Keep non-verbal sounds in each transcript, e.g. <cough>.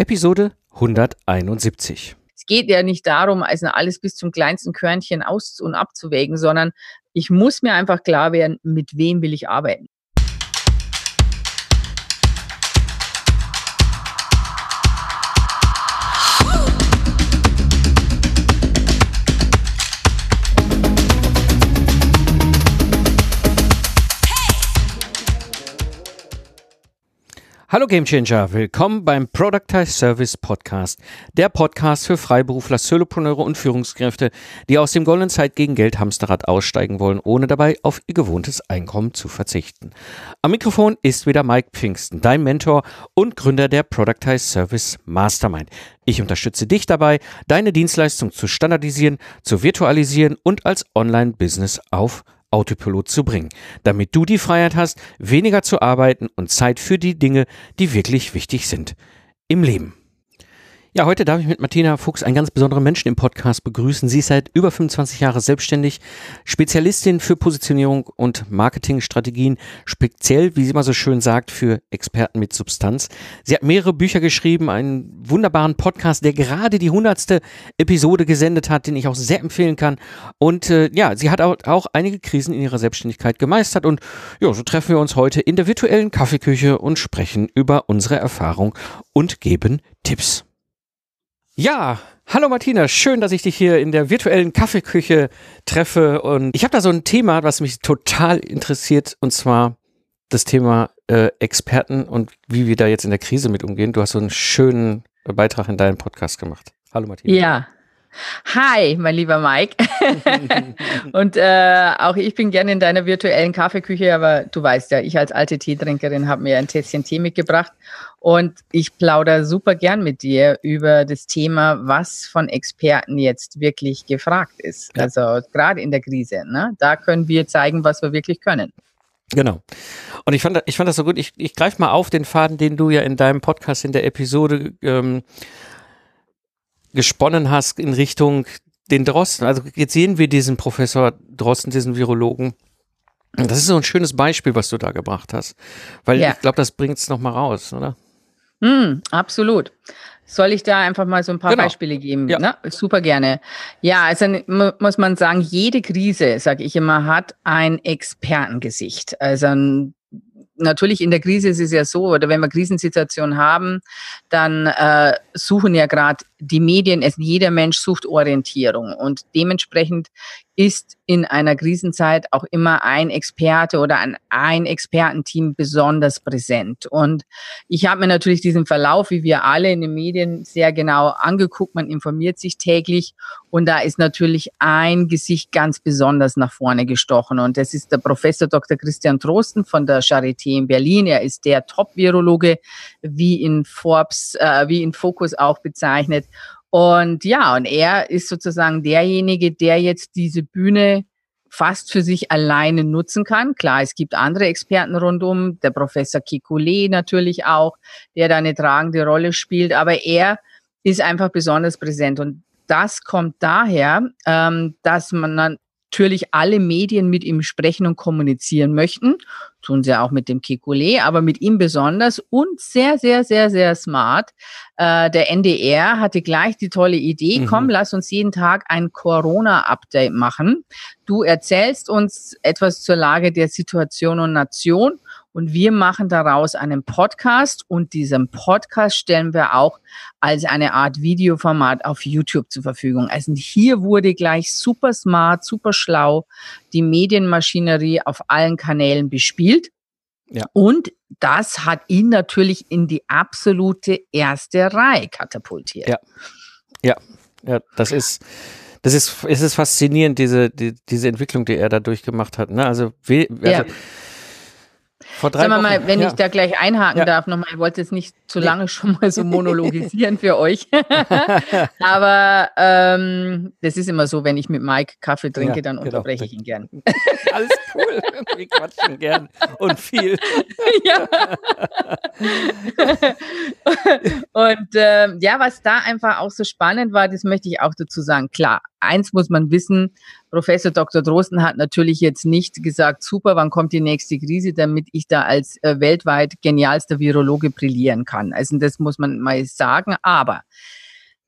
Episode 171. Es geht ja nicht darum, also alles bis zum kleinsten Körnchen aus- und abzuwägen, sondern ich muss mir einfach klar werden, mit wem will ich arbeiten. Hallo Gamechanger, willkommen beim Productize Service Podcast, der Podcast für Freiberufler, Solopreneure und Führungskräfte, die aus dem goldenen Zeit gegen Geld Hamsterrad aussteigen wollen, ohne dabei auf ihr gewohntes Einkommen zu verzichten. Am Mikrofon ist wieder Mike Pfingsten, dein Mentor und Gründer der Productize Service Mastermind. Ich unterstütze dich dabei, deine Dienstleistung zu standardisieren, zu virtualisieren und als Online-Business auf Autopilot zu bringen, damit du die Freiheit hast, weniger zu arbeiten und Zeit für die Dinge, die wirklich wichtig sind im Leben. Ja, heute darf ich mit Martina Fuchs einen ganz besonderen Menschen im Podcast begrüßen. Sie ist seit über 25 Jahren selbstständig, Spezialistin für Positionierung und Marketingstrategien, speziell, wie sie immer so schön sagt, für Experten mit Substanz. Sie hat mehrere Bücher geschrieben, einen wunderbaren Podcast, der gerade die hundertste Episode gesendet hat, den ich auch sehr empfehlen kann. Und äh, ja, sie hat auch, einige Krisen in ihrer Selbstständigkeit gemeistert. Und ja, so treffen wir uns heute in der virtuellen Kaffeeküche und sprechen über unsere Erfahrung und geben Tipps. Ja, hallo Martina, schön, dass ich dich hier in der virtuellen Kaffeeküche treffe. Und ich habe da so ein Thema, was mich total interessiert, und zwar das Thema äh, Experten und wie wir da jetzt in der Krise mit umgehen. Du hast so einen schönen Beitrag in deinem Podcast gemacht. Hallo Martina. Ja, Hi, mein lieber Mike. <laughs> und äh, auch ich bin gerne in deiner virtuellen Kaffeeküche, aber du weißt ja, ich als alte Teetrinkerin habe mir ein Tässchen Tee mitgebracht und ich plaudere super gern mit dir über das Thema, was von Experten jetzt wirklich gefragt ist. Ja. Also gerade in der Krise, ne? da können wir zeigen, was wir wirklich können. Genau. Und ich fand, ich fand das so gut. Ich, ich greife mal auf den Faden, den du ja in deinem Podcast in der Episode ähm, gesponnen hast in Richtung den Drosten. Also jetzt sehen wir diesen Professor Drosten, diesen Virologen. Das ist so ein schönes Beispiel, was du da gebracht hast. Weil ja. ich glaube, das bringt es nochmal raus, oder? Mm, absolut. Soll ich da einfach mal so ein paar genau. Beispiele geben? Ja. Ne? Super gerne. Ja, also muss man sagen, jede Krise, sage ich immer, hat ein Expertengesicht. Also ein natürlich in der Krise ist es ja so, oder wenn wir Krisensituationen haben, dann äh, suchen ja gerade die Medien, es, jeder Mensch sucht Orientierung. Und dementsprechend ist in einer Krisenzeit auch immer ein Experte oder ein, ein Expertenteam besonders präsent. Und ich habe mir natürlich diesen Verlauf, wie wir alle in den Medien, sehr genau angeguckt. Man informiert sich täglich und da ist natürlich ein Gesicht ganz besonders nach vorne gestochen. Und das ist der Professor Dr. Christian Trosten von der Charité in Berlin. Er ist der Top-Virologe, wie in Forbes, äh, wie in Focus auch bezeichnet. Und ja, und er ist sozusagen derjenige, der jetzt diese Bühne fast für sich alleine nutzen kann. Klar, es gibt andere Experten rundum, der Professor Kikule natürlich auch, der da eine tragende Rolle spielt, aber er ist einfach besonders präsent. Und das kommt daher, ähm, dass man natürlich alle Medien mit ihm sprechen und kommunizieren möchten. Tun sie auch mit dem Kekulé, aber mit ihm besonders und sehr, sehr, sehr, sehr smart. Äh, der NDR hatte gleich die tolle Idee, mhm. komm, lass uns jeden Tag ein Corona-Update machen. Du erzählst uns etwas zur Lage der Situation und Nation und wir machen daraus einen Podcast und diesen Podcast stellen wir auch als eine Art Videoformat auf YouTube zur Verfügung. Also hier wurde gleich super smart, super schlau die Medienmaschinerie auf allen Kanälen bespielt. Ja. Und das hat ihn natürlich in die absolute erste Reihe katapultiert. Ja, ja, ja das ist, das ist, es ist faszinierend, diese, die, diese Entwicklung, die er da durchgemacht hat. Ne? Also, we, also ja. Vor drei Sagen wir mal, wenn ja. ich da gleich einhaken ja. darf, nochmal, ich wollte jetzt nicht zu lange nee. schon mal so <laughs> monologisieren für euch. <laughs> Aber ähm, das ist immer so, wenn ich mit Mike Kaffee trinke, ja, dann genau. unterbreche ich ihn gern. <laughs> Alles cool. Wir quatschen gern und viel. ja. und ähm, ja, was da einfach auch so spannend war, das möchte ich auch dazu sagen. Klar, eins muss man wissen, Professor Dr. Drosten hat natürlich jetzt nicht gesagt, super, wann kommt die nächste Krise, damit ich da als äh, weltweit genialster Virologe brillieren kann. Also das muss man mal sagen. Aber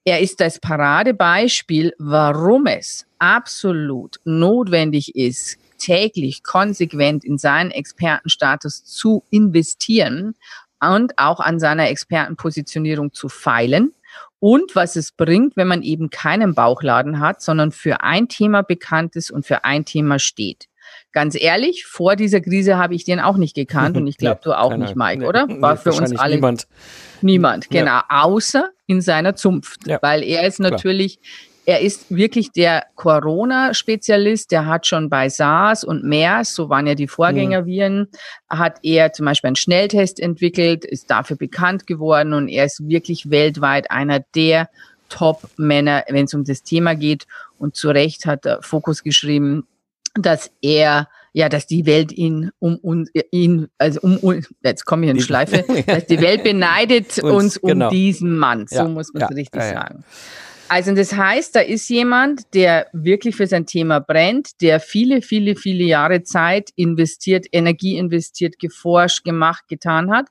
er ist das Paradebeispiel, warum es absolut notwendig ist, täglich konsequent in seinen Expertenstatus zu investieren und auch an seiner Expertenpositionierung zu feilen und was es bringt, wenn man eben keinen Bauchladen hat, sondern für ein Thema bekannt ist und für ein Thema steht. Ganz ehrlich, vor dieser Krise habe ich den auch nicht gekannt und ich <laughs> glaube, du auch nicht, Mike, oder? War für uns alle niemand. Niemand, genau, ja. außer in seiner Zunft, ja. weil er ist natürlich Klar er ist wirklich der Corona-Spezialist. Der hat schon bei SARS und MERS, so waren ja die Vorgängerviren, hat er zum Beispiel einen Schnelltest entwickelt, ist dafür bekannt geworden und er ist wirklich weltweit einer der Top-Männer, wenn es um das Thema geht. Und zu Recht hat der Fokus geschrieben, dass er ja, dass die Welt ihn um uns, ihn, also um jetzt komme ich in Schleife, <laughs> dass die Welt beneidet uns, uns um genau. diesen Mann. So ja, muss man es ja, richtig ja, sagen. Also das heißt, da ist jemand, der wirklich für sein Thema brennt, der viele, viele, viele Jahre Zeit investiert, Energie investiert, geforscht, gemacht, getan hat.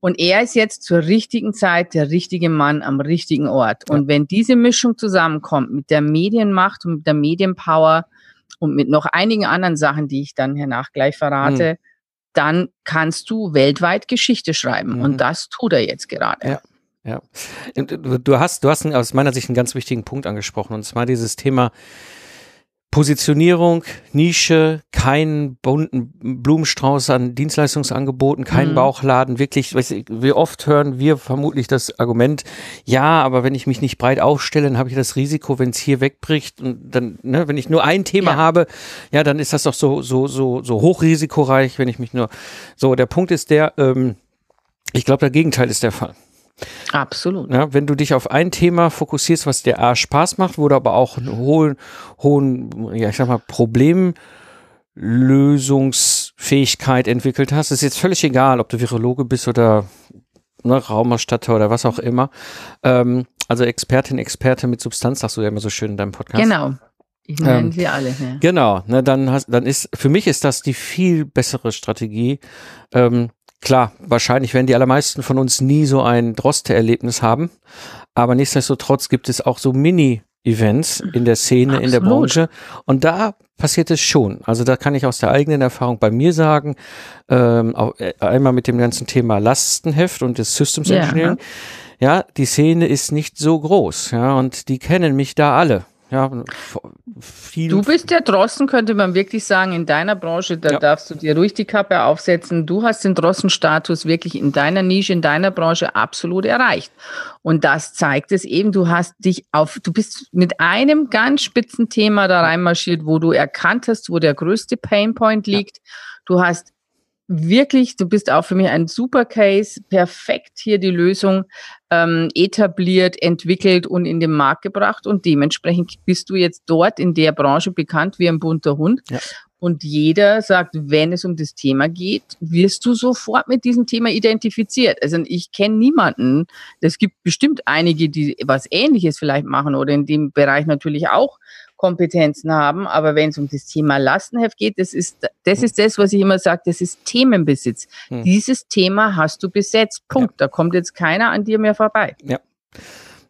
Und er ist jetzt zur richtigen Zeit der richtige Mann am richtigen Ort. Und wenn diese Mischung zusammenkommt mit der Medienmacht und mit der Medienpower und mit noch einigen anderen Sachen, die ich dann hernach gleich verrate, mhm. dann kannst du weltweit Geschichte schreiben. Mhm. Und das tut er jetzt gerade. Ja. Ja. Du hast, du hast aus meiner Sicht einen ganz wichtigen Punkt angesprochen, und zwar dieses Thema Positionierung, Nische, keinen bunten Blumenstrauß an Dienstleistungsangeboten, keinen mhm. Bauchladen, wirklich, wie oft hören wir vermutlich das Argument, ja, aber wenn ich mich nicht breit aufstelle, dann habe ich das Risiko, wenn es hier wegbricht und dann, ne, wenn ich nur ein Thema ja. habe, ja, dann ist das doch so, so, so, so hochrisikoreich, wenn ich mich nur, so, der Punkt ist der, ähm, ich glaube, der Gegenteil ist der Fall. Absolut. Ja, wenn du dich auf ein Thema fokussierst, was dir A Spaß macht, wo du aber auch einen hohen, hohen, ja, ich sag mal, Problemlösungsfähigkeit entwickelt hast, ist jetzt völlig egal, ob du Virologe bist oder ne, Raumerstatter oder was auch immer. Ähm, also Expertin, Experte mit Substanz, sagst du ja immer so schön in deinem Podcast. Genau. Ich nenne ähm, sie alle. Ja. Genau, ne, dann, hast, dann ist, für mich ist das die viel bessere Strategie, ähm, Klar, wahrscheinlich werden die allermeisten von uns nie so ein Droste-Erlebnis haben, aber nichtsdestotrotz gibt es auch so Mini-Events in der Szene, Absolut. in der Branche und da passiert es schon. Also da kann ich aus der eigenen Erfahrung bei mir sagen, ähm, auch, äh, einmal mit dem ganzen Thema Lastenheft und des Systems Engineering. Ja. ja, die Szene ist nicht so groß, ja, und die kennen mich da alle. Ja, viel. Du bist ja Drossen, könnte man wirklich sagen, in deiner Branche, da ja. darfst du dir ruhig die Kappe aufsetzen. Du hast den Drossenstatus wirklich in deiner Nische, in deiner Branche absolut erreicht. Und das zeigt es eben, du hast dich auf, du bist mit einem ganz spitzen Thema da reinmarschiert, wo du erkannt hast, wo der größte Painpoint liegt. Ja. Du hast wirklich, du bist auch für mich ein super Case, perfekt hier die Lösung ähm, etabliert, entwickelt und in den Markt gebracht und dementsprechend bist du jetzt dort in der Branche bekannt wie ein bunter Hund. Ja. Und jeder sagt, wenn es um das Thema geht, wirst du sofort mit diesem Thema identifiziert. Also ich kenne niemanden. Es gibt bestimmt einige, die was Ähnliches vielleicht machen oder in dem Bereich natürlich auch Kompetenzen haben. Aber wenn es um das Thema Lastenheft geht, das ist, das ist das, was ich immer sage, das ist Themenbesitz. Hm. Dieses Thema hast du besetzt. Punkt. Ja. Da kommt jetzt keiner an dir mehr vorbei. Ja.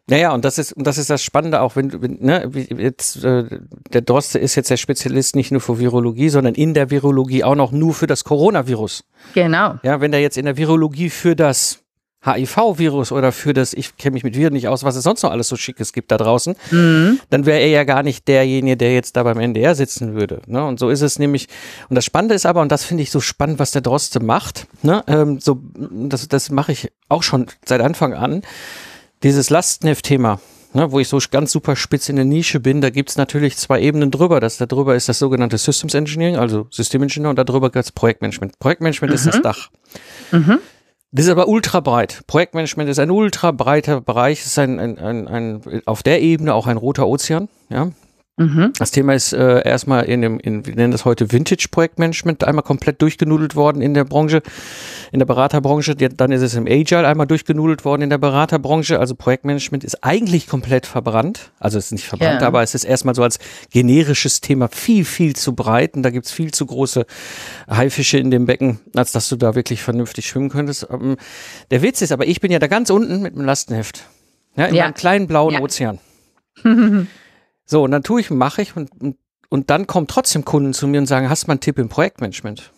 Naja, und das ist, und das ist das Spannende auch, wenn, du, ne, jetzt, äh, der Droste ist jetzt der Spezialist nicht nur für Virologie, sondern in der Virologie auch noch nur für das Coronavirus. Genau. Ja, wenn der jetzt in der Virologie für das HIV-Virus oder für das, ich kenne mich mit Viren nicht aus, was es sonst noch alles so Schickes gibt da draußen, mhm. dann wäre er ja gar nicht derjenige, der jetzt da beim NDR sitzen würde. Ne? Und so ist es nämlich. Und das Spannende ist aber, und das finde ich so spannend, was der Droste macht, ne? ähm, so, das, das mache ich auch schon seit Anfang an, dieses Lastenheft-Thema. Ne, wo ich so ganz super spitz in der Nische bin, da gibt's natürlich zwei Ebenen drüber. Das da drüber ist das sogenannte Systems Engineering, also Systemingenieur, und da drüber gibt's Projektmanagement. Projektmanagement mhm. ist das mhm. Dach. Mhm. Das ist aber ultra breit. Projektmanagement ist ein ultra breiter Bereich, ist ein, ein, ein, ein, auf der Ebene auch ein roter Ozean, ja. Mhm. Das Thema ist äh, erstmal in dem, in, wir nennen das heute Vintage Projektmanagement, einmal komplett durchgenudelt worden in der Branche, in der Beraterbranche. Dann ist es im Agile einmal durchgenudelt worden in der Beraterbranche. Also Projektmanagement ist eigentlich komplett verbrannt. Also es ist nicht verbrannt, ja. aber es ist erstmal so als generisches Thema viel, viel zu breit. Und da gibt's viel zu große Haifische in dem Becken, als dass du da wirklich vernünftig schwimmen könntest. Ähm, der Witz ist aber, ich bin ja da ganz unten mit dem Lastenheft. Ja, in ja. einem kleinen blauen ja. Ozean. <laughs> So, und dann tue ich, mache ich und, und, und dann kommen trotzdem Kunden zu mir und sagen, hast du mal einen Tipp im Projektmanagement?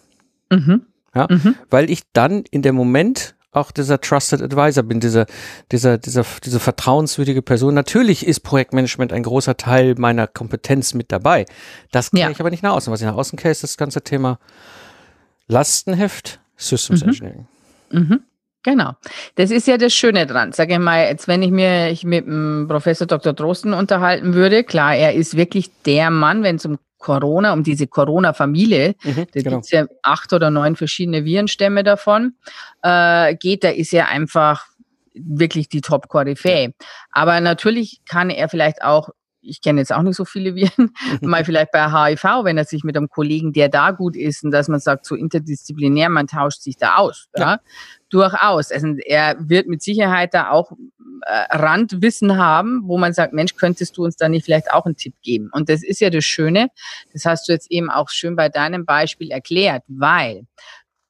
Mhm. Ja, mhm. weil ich dann in dem Moment auch dieser Trusted Advisor bin, dieser, dieser, dieser, diese vertrauenswürdige Person. Natürlich ist Projektmanagement ein großer Teil meiner Kompetenz mit dabei. Das kenne ja. ich aber nicht nach außen. Was ich nach außen kenne, ist das ganze Thema Lastenheft, Systems mhm. Engineering. Mhm. Genau. Das ist ja das Schöne dran. Sag ich mal, jetzt wenn ich mich mit dem Professor Dr. Drosten unterhalten würde, klar, er ist wirklich der Mann, wenn es um Corona, um diese Corona-Familie, mhm, da genau. gibt es ja acht oder neun verschiedene Virenstämme davon, äh, geht, da ist er einfach wirklich die Top-Koryphäe. Aber natürlich kann er vielleicht auch ich kenne jetzt auch nicht so viele Viren, mal vielleicht bei HIV, wenn er sich mit einem Kollegen, der da gut ist, und dass man sagt, so interdisziplinär, man tauscht sich da aus. Ja. ja? Durchaus. Also er wird mit Sicherheit da auch äh, Randwissen haben, wo man sagt, Mensch, könntest du uns da nicht vielleicht auch einen Tipp geben? Und das ist ja das Schöne, das hast du jetzt eben auch schön bei deinem Beispiel erklärt, weil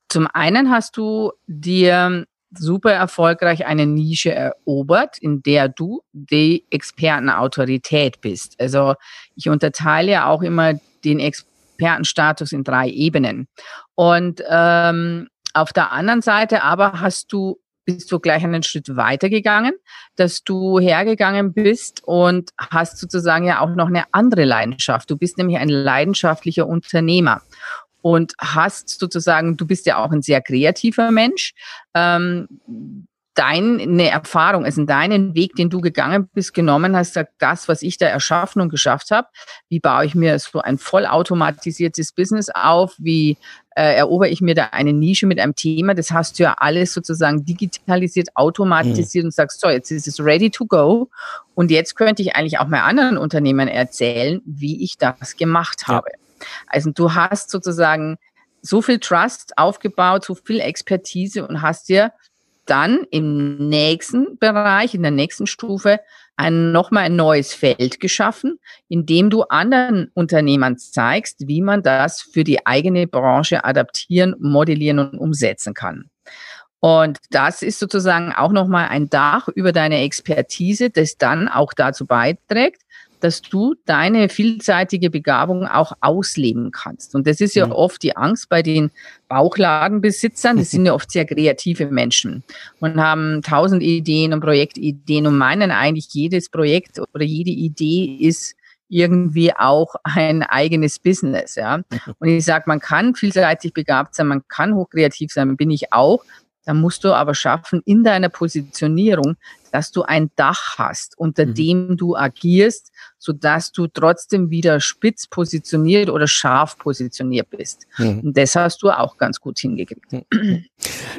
zum einen hast du dir super erfolgreich eine Nische erobert, in der du die Expertenautorität bist. Also ich unterteile ja auch immer den Expertenstatus in drei Ebenen. Und ähm, auf der anderen Seite aber hast du bist du gleich einen Schritt weitergegangen, dass du hergegangen bist und hast sozusagen ja auch noch eine andere Leidenschaft. Du bist nämlich ein leidenschaftlicher Unternehmer und hast sozusagen, du bist ja auch ein sehr kreativer Mensch. Ähm, deine Erfahrung, also deinen Weg, den du gegangen bist, genommen hast, das, was ich da erschaffen und geschafft habe, wie baue ich mir so ein vollautomatisiertes Business auf, wie äh, erobere ich mir da eine Nische mit einem Thema, das hast du ja alles sozusagen digitalisiert, automatisiert mhm. und sagst, so, jetzt ist es ready to go und jetzt könnte ich eigentlich auch mal anderen Unternehmen erzählen, wie ich das gemacht habe. Ja. Also du hast sozusagen so viel Trust aufgebaut, so viel Expertise und hast dir dann im nächsten Bereich, in der nächsten Stufe, ein, nochmal ein neues Feld geschaffen, in dem du anderen Unternehmern zeigst, wie man das für die eigene Branche adaptieren, modellieren und umsetzen kann. Und das ist sozusagen auch nochmal ein Dach über deine Expertise, das dann auch dazu beiträgt, dass du deine vielseitige Begabung auch ausleben kannst. Und das ist ja mhm. oft die Angst bei den Bauchladenbesitzern. Das sind ja oft sehr kreative Menschen und haben tausend Ideen und Projektideen und meinen eigentlich jedes Projekt oder jede Idee ist irgendwie auch ein eigenes Business, ja. Und ich sage, man kann vielseitig begabt sein, man kann hochkreativ sein, bin ich auch. Da musst du aber schaffen, in deiner Positionierung, dass du ein Dach hast, unter mhm. dem du agierst, so dass du trotzdem wieder spitz positioniert oder scharf positioniert bist. Mhm. Und das hast du auch ganz gut hingekriegt. Mhm.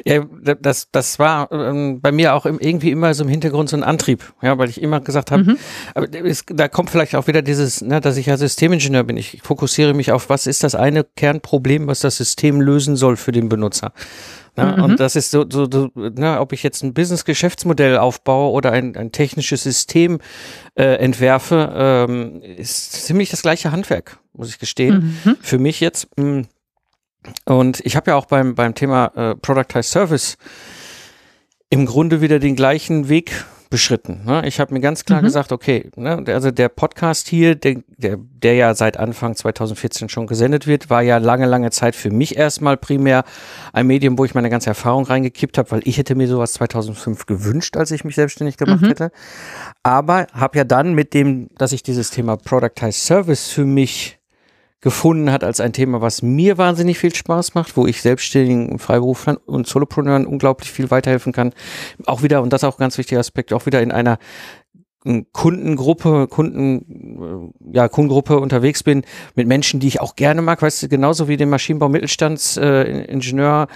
Ja, das, das war ähm, bei mir auch irgendwie immer so im Hintergrund so ein Antrieb, ja, weil ich immer gesagt habe, mhm. aber es, da kommt vielleicht auch wieder dieses, ne, dass ich ja Systemingenieur bin. Ich fokussiere mich auf, was ist das eine Kernproblem, was das System lösen soll für den Benutzer. Ne? Mhm. Und das ist so, so, so ne, ob ich jetzt ein Business-Geschäftsmodell aufbaue oder ein, ein technisches System äh, entwerfe, ähm, ist ziemlich das gleiche Handwerk, muss ich gestehen. Mhm. Für mich jetzt. Mh. Mm, und ich habe ja auch beim, beim Thema äh, Productized Service im Grunde wieder den gleichen Weg beschritten. Ne? Ich habe mir ganz klar mhm. gesagt, okay, ne, also der Podcast hier, der, der, der ja seit Anfang 2014 schon gesendet wird, war ja lange, lange Zeit für mich erstmal primär ein Medium, wo ich meine ganze Erfahrung reingekippt habe, weil ich hätte mir sowas 2005 gewünscht, als ich mich selbstständig gemacht mhm. hätte. Aber habe ja dann mit dem, dass ich dieses Thema Productized Service für mich gefunden hat als ein Thema, was mir wahnsinnig viel Spaß macht, wo ich selbstständigen Freiberuflern und Solopreneuren unglaublich viel weiterhelfen kann. Auch wieder, und das ist auch ein ganz wichtiger Aspekt, auch wieder in einer Kundengruppe, Kunden, ja, Kundengruppe unterwegs bin mit Menschen, die ich auch gerne mag, weißt du, genauso wie den Maschinenbau Mittelstandsingenieur,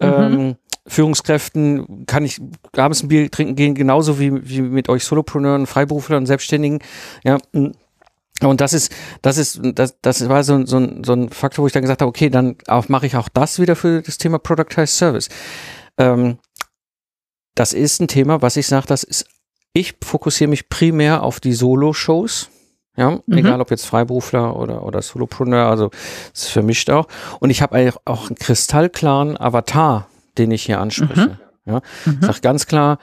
äh, mhm. ähm, Führungskräften kann ich abends ein Bier trinken gehen, genauso wie, wie mit euch Solopreneuren, Freiberuflern, Selbstständigen. Ja, Und das ist, das ist, das, das war so, so, so ein Faktor, wo ich dann gesagt habe, okay, dann mache ich auch das wieder für das Thema Productized Service. Ähm, das ist ein Thema, was ich sage, das ist, ich fokussiere mich primär auf die Solo-Shows. Ja, mhm. egal ob jetzt Freiberufler oder, oder Solopreneur, also es ist vermischt auch. Und ich habe auch einen kristallklaren Avatar, den ich hier anspreche. Mhm. Ja, mhm. sag ganz klar,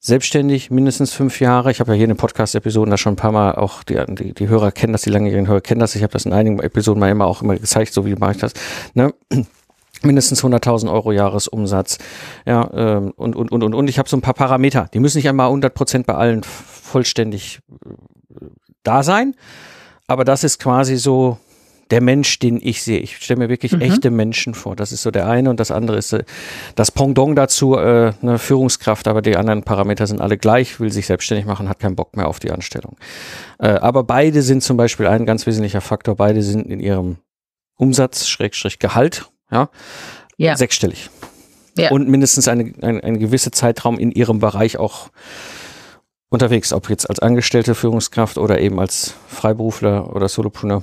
selbstständig mindestens fünf Jahre. Ich habe ja hier in den Podcast-Episoden da schon ein paar Mal auch, die, die, die Hörer kennen das, die langjährigen Hörer kennen das. Ich habe das in einigen Episoden mal immer auch immer gezeigt, so wie mache ich das. Ne? <clears throat> mindestens 100.000 Euro Jahresumsatz. Ja, ähm, und, und, und, und, und ich habe so ein paar Parameter. Die müssen nicht einmal 100 Prozent bei allen vollständig äh, da sein. Aber das ist quasi so der Mensch, den ich sehe. Ich stelle mir wirklich mhm. echte Menschen vor. Das ist so der eine und das andere ist äh, das Pendant dazu, äh, eine Führungskraft, aber die anderen Parameter sind alle gleich, will sich selbstständig machen, hat keinen Bock mehr auf die Anstellung. Äh, aber beide sind zum Beispiel ein ganz wesentlicher Faktor, beide sind in ihrem Umsatz, Schrägstrich Gehalt ja, ja. sechsstellig. Ja. Und mindestens eine, eine, eine gewisse Zeitraum in ihrem Bereich auch unterwegs, ob jetzt als angestellte Führungskraft oder eben als Freiberufler oder Solopreneur.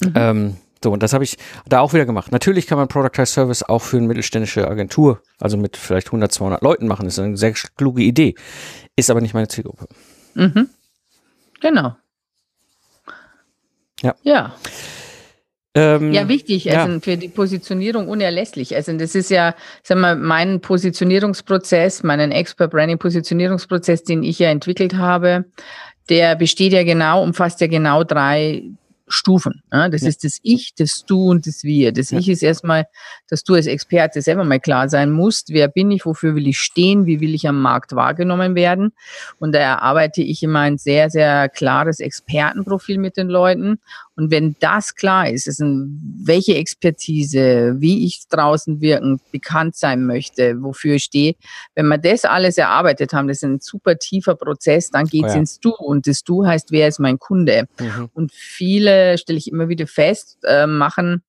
Mhm. Ähm, so, und das habe ich da auch wieder gemacht. Natürlich kann man Productized Service auch für eine mittelständische Agentur, also mit vielleicht 100, 200 Leuten machen. Das ist eine sehr kluge Idee. Ist aber nicht meine Zielgruppe. Mhm. Genau. Ja. Ja. Ähm, ja, wichtig, also ja. für die Positionierung unerlässlich. Also das ist ja, sag mal, mein Positionierungsprozess, meinen Expert Branding Positionierungsprozess, den ich ja entwickelt habe, der besteht ja genau, umfasst ja genau drei Stufen. Ja, das ja. ist das Ich, das Du und das Wir. Das ja. Ich ist erstmal, dass du als Experte selber mal klar sein musst, wer bin ich, wofür will ich stehen, wie will ich am Markt wahrgenommen werden. Und da erarbeite ich immer ein sehr, sehr klares Expertenprofil mit den Leuten. Und wenn das klar ist, ist ein, welche Expertise, wie ich draußen wirken, bekannt sein möchte, wofür ich stehe, wenn wir das alles erarbeitet haben, das ist ein super tiefer Prozess, dann geht's oh ja. ins Du. Und das Du heißt, wer ist mein Kunde? Mhm. Und viele, stelle ich immer wieder fest, äh, machen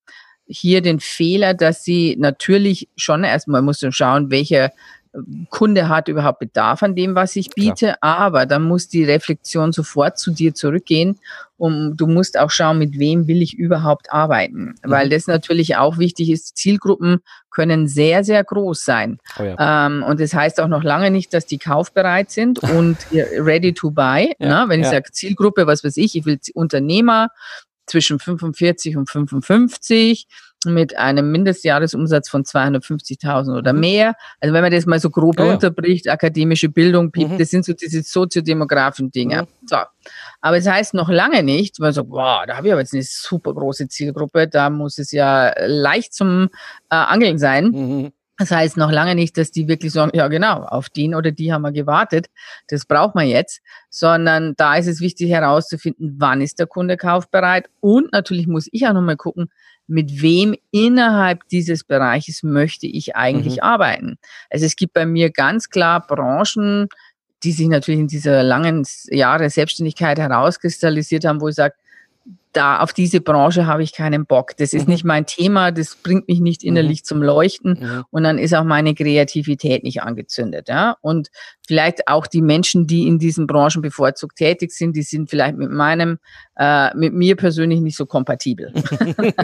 hier den Fehler, dass sie natürlich schon erstmal muss schauen, welche Kunde hat überhaupt Bedarf an dem, was ich biete, Klar. aber dann muss die Reflexion sofort zu dir zurückgehen und du musst auch schauen, mit wem will ich überhaupt arbeiten, mhm. weil das natürlich auch wichtig ist. Zielgruppen können sehr, sehr groß sein. Oh ja. ähm, und das heißt auch noch lange nicht, dass die kaufbereit sind <laughs> und ready to buy. Ja, ne? Wenn ich ja. sage Zielgruppe, was weiß ich, ich will Unternehmer zwischen 45 und 55 mit einem Mindestjahresumsatz von 250.000 oder mhm. mehr. Also wenn man das mal so grob ja, runterbricht, akademische Bildung, mhm. das sind so diese soziodemografischen Dinge. Mhm. So. Aber es das heißt noch lange nicht, man sagt, wow, da habe ich aber jetzt eine super große Zielgruppe, da muss es ja leicht zum äh, Angeln sein. Mhm. Das heißt noch lange nicht, dass die wirklich sagen, ja genau, auf den oder die haben wir gewartet, das braucht man jetzt, sondern da ist es wichtig herauszufinden, wann ist der Kunde kaufbereit und natürlich muss ich auch nochmal gucken, mit wem innerhalb dieses Bereiches möchte ich eigentlich mhm. arbeiten. Also es gibt bei mir ganz klar Branchen, die sich natürlich in dieser langen Jahre Selbstständigkeit herauskristallisiert haben, wo ich sage, da auf diese Branche habe ich keinen Bock. Das ist mhm. nicht mein Thema, das bringt mich nicht innerlich mhm. zum Leuchten mhm. und dann ist auch meine Kreativität nicht angezündet. Ja? Und vielleicht auch die Menschen, die in diesen Branchen bevorzugt tätig sind, die sind vielleicht mit meinem, äh, mit mir persönlich nicht so kompatibel. <laughs>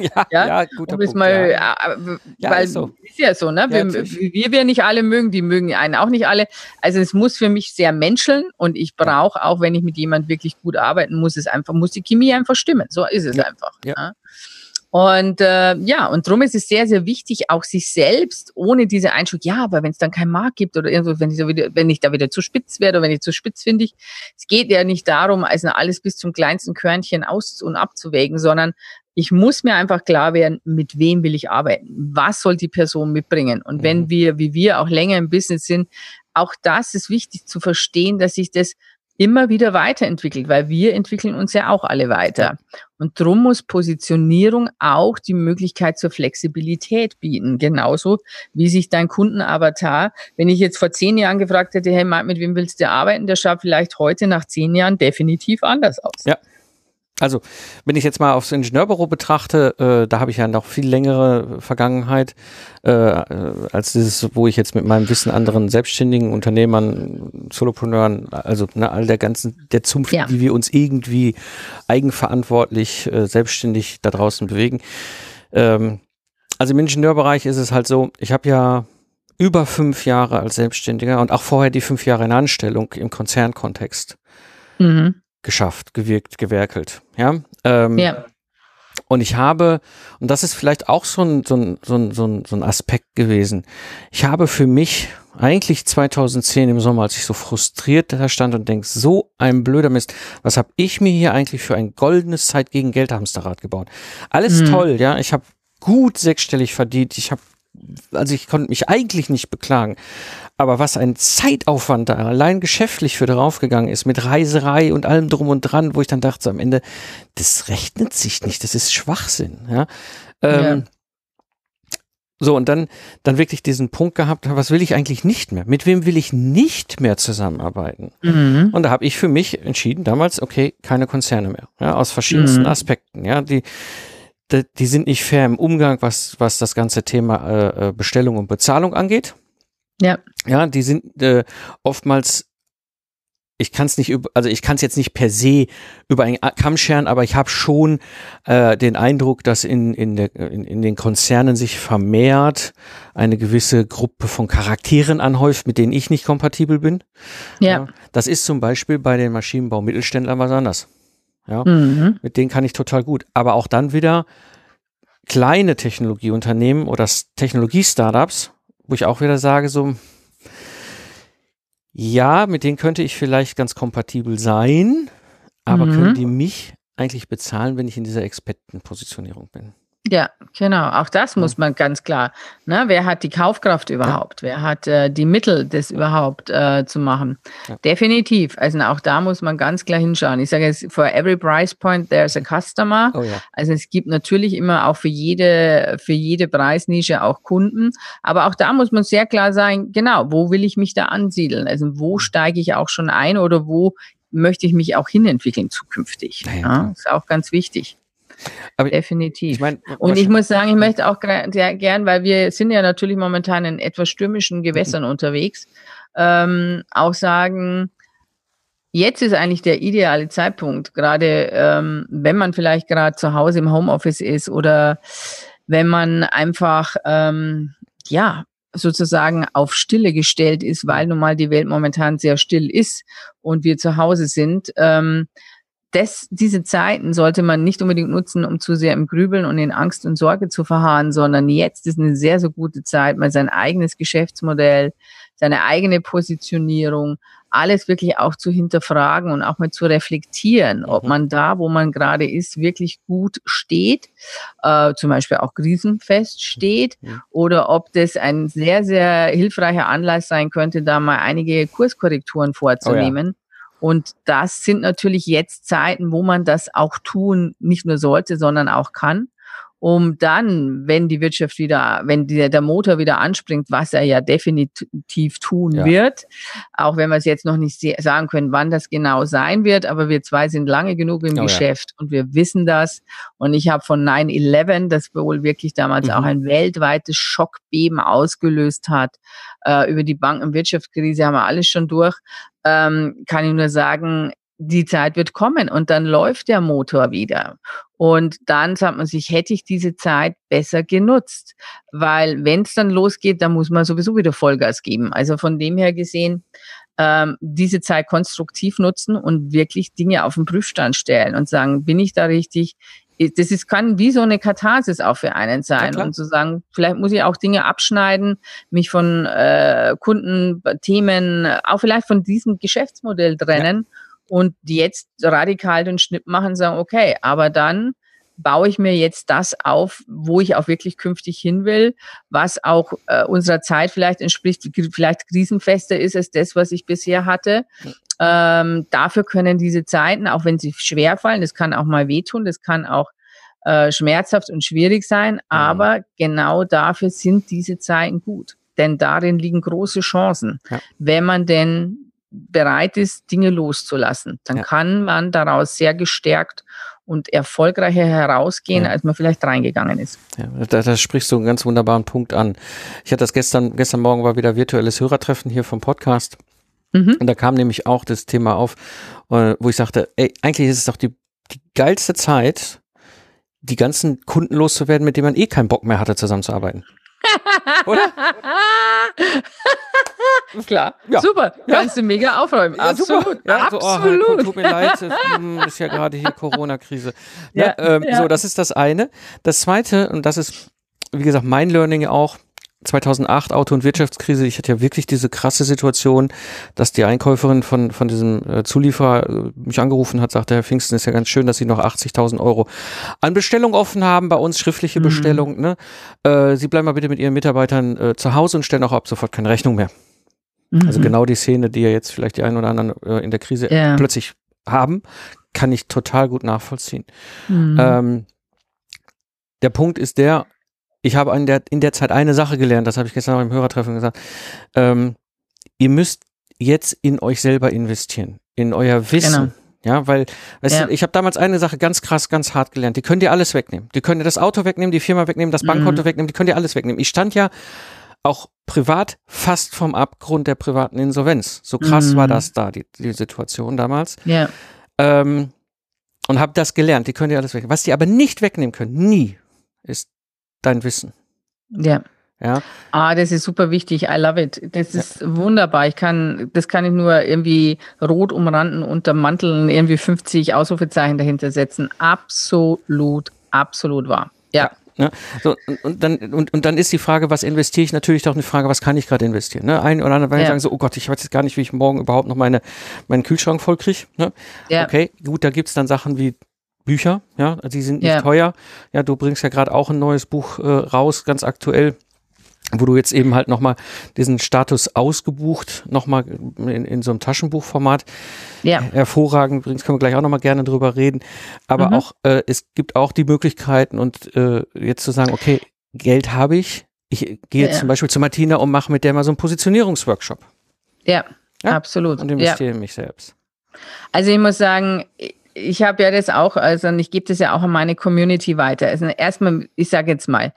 ja, ja, ja, guter Punkt. Mal, ja. Äh, ja, weil ist, so. ist ja so, ne? Wir, wir, wir nicht alle mögen, die mögen einen auch nicht alle. Also es muss für mich sehr menscheln und ich brauche auch, wenn ich mit jemand wirklich gut arbeiten muss, es einfach, muss die Chemie einfach stimmen. So ist es einfach. Ja. Und äh, ja, und darum ist es sehr, sehr wichtig, auch sich selbst ohne diese Einschub, ja, aber wenn es dann keinen Markt gibt oder irgendwo, wenn ich, so wieder, wenn ich da wieder zu spitz werde oder wenn ich zu spitz finde ich, es geht ja nicht darum, also alles bis zum kleinsten Körnchen aus- und abzuwägen, sondern ich muss mir einfach klar werden, mit wem will ich arbeiten? Was soll die Person mitbringen? Und wenn mhm. wir, wie wir auch länger im Business sind, auch das ist wichtig zu verstehen, dass ich das immer wieder weiterentwickelt, weil wir entwickeln uns ja auch alle weiter. Und drum muss Positionierung auch die Möglichkeit zur Flexibilität bieten. Genauso wie sich dein Kundenavatar, wenn ich jetzt vor zehn Jahren gefragt hätte, hey, mit wem willst du arbeiten, der schaut vielleicht heute nach zehn Jahren definitiv anders aus. Ja. Also, wenn ich jetzt mal aufs Ingenieurbüro betrachte, äh, da habe ich ja noch viel längere Vergangenheit äh, als dieses, wo ich jetzt mit meinem Wissen anderen selbstständigen Unternehmern, Solopreneuren, also ne, all der ganzen, der Zunft, ja. die wir uns irgendwie eigenverantwortlich, äh, selbstständig da draußen bewegen. Ähm, also im Ingenieurbereich ist es halt so, ich habe ja über fünf Jahre als Selbstständiger und auch vorher die fünf Jahre in Anstellung im Konzernkontext. Mhm geschafft, gewirkt, gewerkelt. Ja. Ähm, ja. Und ich habe, und das ist vielleicht auch so ein, so ein, so ein, so ein, so ein Aspekt gewesen, ich habe für mich eigentlich 2010 im Sommer, als ich so frustriert da stand und denk, so ein blöder Mist, was habe ich mir hier eigentlich für ein goldenes Zeit gegen Geldhamsterrad gebaut? Alles mhm. toll, ja, ich habe gut sechsstellig verdient, ich habe also ich konnte mich eigentlich nicht beklagen. Aber was ein Zeitaufwand da allein geschäftlich für draufgegangen ist, mit Reiserei und allem drum und dran, wo ich dann dachte, so am Ende, das rechnet sich nicht, das ist Schwachsinn. Ja. Ähm, ja. So, und dann, dann wirklich diesen Punkt gehabt, was will ich eigentlich nicht mehr? Mit wem will ich nicht mehr zusammenarbeiten? Mhm. Und da habe ich für mich entschieden, damals, okay, keine Konzerne mehr. Ja, aus verschiedensten mhm. Aspekten. Ja, die, die, die sind nicht fair im Umgang, was, was das ganze Thema äh, äh Bestellung und Bezahlung angeht. Ja. Ja, die sind äh, oftmals ich kann es nicht über, also ich kann es jetzt nicht per se über einen Kamm scheren, aber ich habe schon äh, den Eindruck, dass in, in, der, in, in den Konzernen sich vermehrt eine gewisse Gruppe von Charakteren anhäuft, mit denen ich nicht kompatibel bin. Ja. ja das ist zum Beispiel bei den Maschinenbau-Mittelständlern was anders. Ja, mhm. mit denen kann ich total gut. Aber auch dann wieder kleine Technologieunternehmen oder Technologie-Startups, wo ich auch wieder sage, so, ja, mit denen könnte ich vielleicht ganz kompatibel sein, aber mhm. können die mich eigentlich bezahlen, wenn ich in dieser Expertenpositionierung bin? Ja, genau. Auch das ja. muss man ganz klar. Ne? Wer hat die Kaufkraft überhaupt? Ja. Wer hat äh, die Mittel, das überhaupt äh, zu machen? Ja. Definitiv. Also auch da muss man ganz klar hinschauen. Ich sage jetzt, for every price point there's a customer. Oh, ja. Also es gibt natürlich immer auch für jede, für jede Preisnische auch Kunden. Aber auch da muss man sehr klar sein, genau, wo will ich mich da ansiedeln? Also wo mhm. steige ich auch schon ein oder wo möchte ich mich auch hinentwickeln zukünftig? Ja, ist auch ganz wichtig. Aber Definitiv. Ich mein, und ich muss sagen, ich möchte auch sehr gern, weil wir sind ja natürlich momentan in etwas stürmischen Gewässern mhm. unterwegs, ähm, auch sagen, jetzt ist eigentlich der ideale Zeitpunkt, gerade ähm, wenn man vielleicht gerade zu Hause im Homeoffice ist oder wenn man einfach, ähm, ja, sozusagen auf Stille gestellt ist, weil nun mal die Welt momentan sehr still ist und wir zu Hause sind, ähm, das, diese Zeiten sollte man nicht unbedingt nutzen, um zu sehr im Grübeln und in Angst und Sorge zu verharren, sondern jetzt ist eine sehr, sehr gute Zeit, mal sein eigenes Geschäftsmodell, seine eigene Positionierung, alles wirklich auch zu hinterfragen und auch mal zu reflektieren, ob mhm. man da, wo man gerade ist, wirklich gut steht, äh, zum Beispiel auch krisenfest steht, mhm. oder ob das ein sehr, sehr hilfreicher Anlass sein könnte, da mal einige Kurskorrekturen vorzunehmen. Oh ja und das sind natürlich jetzt Zeiten, wo man das auch tun, nicht nur sollte, sondern auch kann, um dann, wenn die Wirtschaft wieder, wenn die, der Motor wieder anspringt, was er ja definitiv tun ja. wird, auch wenn wir es jetzt noch nicht sagen können, wann das genau sein wird, aber wir zwei sind lange genug im oh, Geschäft ja. und wir wissen das. Und ich habe von 9-11, das wohl wirklich damals mhm. auch ein weltweites Schockbeben ausgelöst hat, äh, über die Banken- und Wirtschaftskrise haben wir alles schon durch, ähm, kann ich nur sagen, die Zeit wird kommen und dann läuft der Motor wieder. Und dann sagt man sich, hätte ich diese Zeit besser genutzt. Weil wenn es dann losgeht, dann muss man sowieso wieder Vollgas geben. Also von dem her gesehen, ähm, diese Zeit konstruktiv nutzen und wirklich Dinge auf den Prüfstand stellen und sagen, bin ich da richtig? Das ist, kann wie so eine Katharsis auch für einen sein ja, und zu sagen, vielleicht muss ich auch Dinge abschneiden, mich von äh, Kundenthemen, auch vielleicht von diesem Geschäftsmodell trennen ja. und jetzt radikal den Schnitt machen, sagen, okay, aber dann baue ich mir jetzt das auf, wo ich auch wirklich künftig hin will, was auch äh, unserer Zeit vielleicht entspricht, vielleicht krisenfester ist als das, was ich bisher hatte. Ähm, dafür können diese Zeiten, auch wenn sie schwer fallen, das kann auch mal wehtun, das kann auch äh, schmerzhaft und schwierig sein, mhm. aber genau dafür sind diese Zeiten gut. Denn darin liegen große Chancen, ja. wenn man denn bereit ist, Dinge loszulassen. Dann ja. kann man daraus sehr gestärkt und erfolgreicher herausgehen, ja. als man vielleicht reingegangen ist. Ja, da, da sprichst du einen ganz wunderbaren Punkt an. Ich hatte das gestern, gestern Morgen war wieder virtuelles Hörertreffen hier vom Podcast. Mhm. Und da kam nämlich auch das Thema auf, äh, wo ich sagte, ey, eigentlich ist es doch die, die geilste Zeit, die ganzen Kunden loszuwerden, mit denen man eh keinen Bock mehr hatte, zusammenzuarbeiten. Oder? <laughs> Klar. Ja. Super. Ja. Kannst du mega aufräumen. Ja, Absolut. Ja, so, Absolut. Oh, tut mir leid, <laughs> ist ja gerade hier Corona-Krise. Ne? Ähm, so, das ist das eine. Das zweite, und das ist, wie gesagt, mein Learning auch, 2008 Auto- und Wirtschaftskrise, ich hatte ja wirklich diese krasse Situation, dass die Einkäuferin von, von diesem äh, Zulieferer äh, mich angerufen hat, sagte, Herr Pfingsten, ist ja ganz schön, dass Sie noch 80.000 Euro an Bestellung offen haben, bei uns schriftliche mhm. Bestellung. Ne? Äh, Sie bleiben mal bitte mit Ihren Mitarbeitern äh, zu Hause und stellen auch ab sofort keine Rechnung mehr. Mhm. Also genau die Szene, die ja jetzt vielleicht die einen oder anderen äh, in der Krise ja. plötzlich haben, kann ich total gut nachvollziehen. Mhm. Ähm, der Punkt ist der, ich habe in der, in der Zeit eine Sache gelernt, das habe ich gestern auch im Hörertreffen gesagt. Ähm, ihr müsst jetzt in euch selber investieren, in euer Wissen. Genau. Ja, weil, weißt ja. du, ich habe damals eine Sache ganz krass, ganz hart gelernt. Die könnt ihr alles wegnehmen. Die könnt ihr das Auto wegnehmen, die Firma wegnehmen, das Bankkonto mhm. wegnehmen, die könnt ihr alles wegnehmen. Ich stand ja auch privat fast vom Abgrund der privaten Insolvenz. So krass mhm. war das da, die, die Situation damals. Ja. Ähm, und habe das gelernt. Die könnt ihr alles wegnehmen. Was die aber nicht wegnehmen können, nie, ist dein Wissen. Ja. Ja. Ah, das ist super wichtig. I love it. Das ist ja. wunderbar. Ich kann, das kann ich nur irgendwie rot umranden, unter Manteln irgendwie 50 Ausrufezeichen dahinter setzen. Absolut, absolut wahr. Ja. ja. Ne? So, und, und, dann, und, und dann ist die Frage, was investiere ich? Natürlich doch eine Frage, was kann ich gerade investieren? Ne? Ein oder andere werden ja. sagen so, oh Gott, ich weiß jetzt gar nicht, wie ich morgen überhaupt noch meine, meinen Kühlschrank voll kriege. Ne? Ja. Okay, gut, da gibt's dann Sachen wie Bücher, ja, die sind nicht ja. teuer. Ja, du bringst ja gerade auch ein neues Buch äh, raus, ganz aktuell, wo du jetzt eben halt nochmal diesen Status ausgebucht, nochmal in, in so einem Taschenbuchformat ja. hervorragend bringst, können wir gleich auch nochmal gerne drüber reden. Aber mhm. auch, äh, es gibt auch die Möglichkeiten und äh, jetzt zu sagen, okay, Geld habe ich, ich gehe jetzt zum Beispiel zu Martina und mache mit der mal so einen Positionierungsworkshop. Ja, ja? absolut. Und investiere in mich selbst. Also ich muss sagen, ich habe ja das auch, also ich gebe das ja auch an meine Community weiter. Also erstmal, ich sage jetzt mal,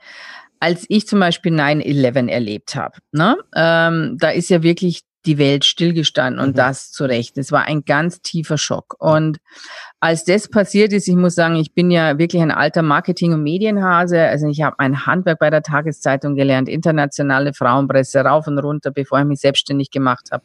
als ich zum Beispiel 9-11 erlebt habe, ne, ähm, da ist ja wirklich die Welt stillgestanden und mhm. das zu Recht. Es war ein ganz tiefer Schock. Und als das passiert ist, ich muss sagen, ich bin ja wirklich ein alter Marketing- und Medienhase. Also ich habe mein Handwerk bei der Tageszeitung gelernt, internationale Frauenpresse rauf und runter, bevor ich mich selbstständig gemacht habe.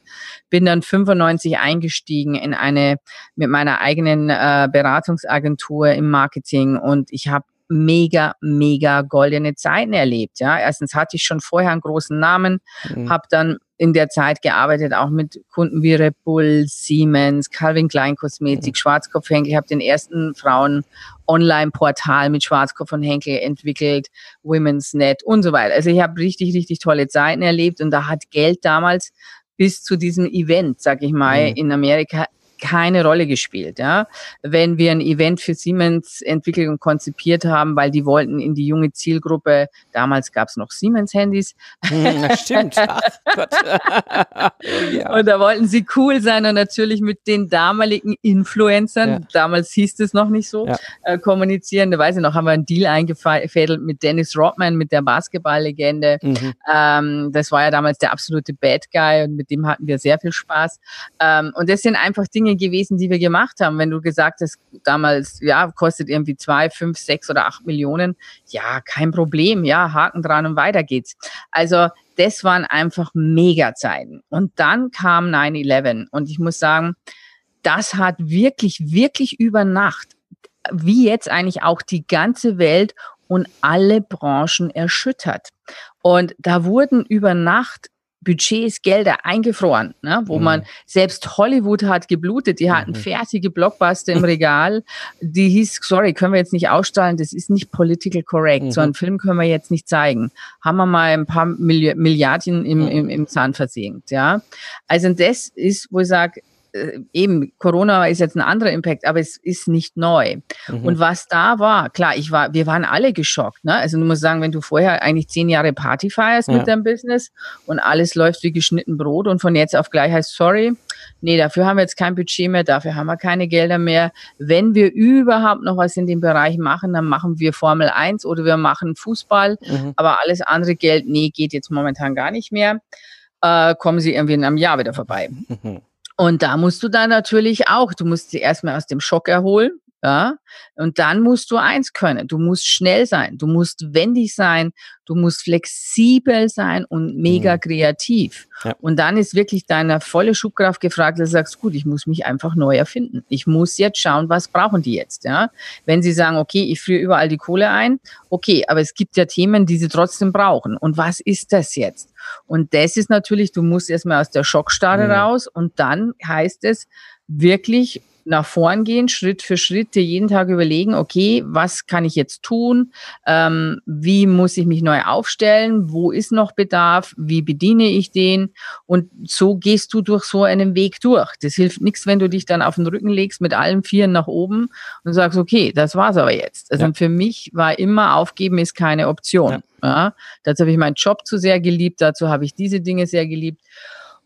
Bin dann 95 eingestiegen in eine mit meiner eigenen äh, Beratungsagentur im Marketing und ich habe mega, mega goldene Zeiten erlebt. Ja, erstens hatte ich schon vorher einen großen Namen, mhm. habe dann in der Zeit gearbeitet, auch mit Kunden wie Red Bull, Siemens, Calvin Klein Kosmetik, mhm. Schwarzkopf Henkel. Ich habe den ersten Frauen Online-Portal mit Schwarzkopf und Henkel entwickelt, Women's Net und so weiter. Also ich habe richtig, richtig tolle Zeiten erlebt und da hat Geld damals bis zu diesem Event, sag ich mal, mhm. in Amerika keine Rolle gespielt. Ja? Wenn wir ein Event für Siemens entwickelt und konzipiert haben, weil die wollten in die junge Zielgruppe, damals gab es noch Siemens-Handys. Hm, stimmt. <laughs> Ach, <laughs> ja. Und da wollten sie cool sein und natürlich mit den damaligen Influencern, ja. damals hieß es noch nicht so, ja. äh, kommunizieren. Da weiß ich noch, haben wir einen Deal eingefädelt mit Dennis Rodman, mit der Basketballlegende. Mhm. Ähm, das war ja damals der absolute Bad Guy und mit dem hatten wir sehr viel Spaß. Ähm, und das sind einfach Dinge, Dinge gewesen, die wir gemacht haben. Wenn du gesagt hast, damals, ja, kostet irgendwie zwei, fünf, sechs oder acht Millionen, ja, kein Problem, ja, Haken dran und weiter geht's. Also, das waren einfach Mega-Zeiten. Und dann kam 9-11 und ich muss sagen, das hat wirklich, wirklich über Nacht, wie jetzt eigentlich auch die ganze Welt und alle Branchen erschüttert. Und da wurden über Nacht Budgets, Gelder eingefroren, ne? wo mhm. man selbst Hollywood hat geblutet, die hatten mhm. fertige Blockbuster im <laughs> Regal, die hieß, sorry, können wir jetzt nicht ausstrahlen, das ist nicht political correct, mhm. so einen Film können wir jetzt nicht zeigen. Haben wir mal ein paar Milli Milliarden im, im, im Zahn versenkt, ja. Also das ist, wo ich sage, eben, Corona ist jetzt ein anderer Impact, aber es ist nicht neu. Mhm. Und was da war, klar, ich war, wir waren alle geschockt. Ne? Also du musst sagen, wenn du vorher eigentlich zehn Jahre Party feierst ja. mit deinem Business und alles läuft wie geschnitten Brot und von jetzt auf gleich heißt, sorry, nee, dafür haben wir jetzt kein Budget mehr, dafür haben wir keine Gelder mehr. Wenn wir überhaupt noch was in dem Bereich machen, dann machen wir Formel 1 oder wir machen Fußball, mhm. aber alles andere Geld, nee, geht jetzt momentan gar nicht mehr. Äh, kommen Sie irgendwie in einem Jahr wieder vorbei. Mhm. Und da musst du dann natürlich auch, du musst sie erstmal aus dem Schock erholen. Ja, und dann musst du eins können. Du musst schnell sein. Du musst wendig sein. Du musst flexibel sein und mega mhm. kreativ. Ja. Und dann ist wirklich deine volle Schubkraft gefragt, dass du sagst, gut, ich muss mich einfach neu erfinden. Ich muss jetzt schauen, was brauchen die jetzt, ja? Wenn sie sagen, okay, ich führe überall die Kohle ein, okay, aber es gibt ja Themen, die sie trotzdem brauchen. Und was ist das jetzt? Und das ist natürlich, du musst erstmal aus der Schockstarre mhm. raus und dann heißt es wirklich nach vorn gehen, Schritt für Schritt, dir jeden Tag überlegen, okay, was kann ich jetzt tun? Ähm, wie muss ich mich neu aufstellen? Wo ist noch Bedarf? Wie bediene ich den? Und so gehst du durch so einen Weg durch. Das hilft nichts, wenn du dich dann auf den Rücken legst mit allen Vieren nach oben und sagst, okay, das war's aber jetzt. Also ja. für mich war immer aufgeben ist keine Option. Ja. ja. Dazu habe ich meinen Job zu sehr geliebt, dazu habe ich diese Dinge sehr geliebt.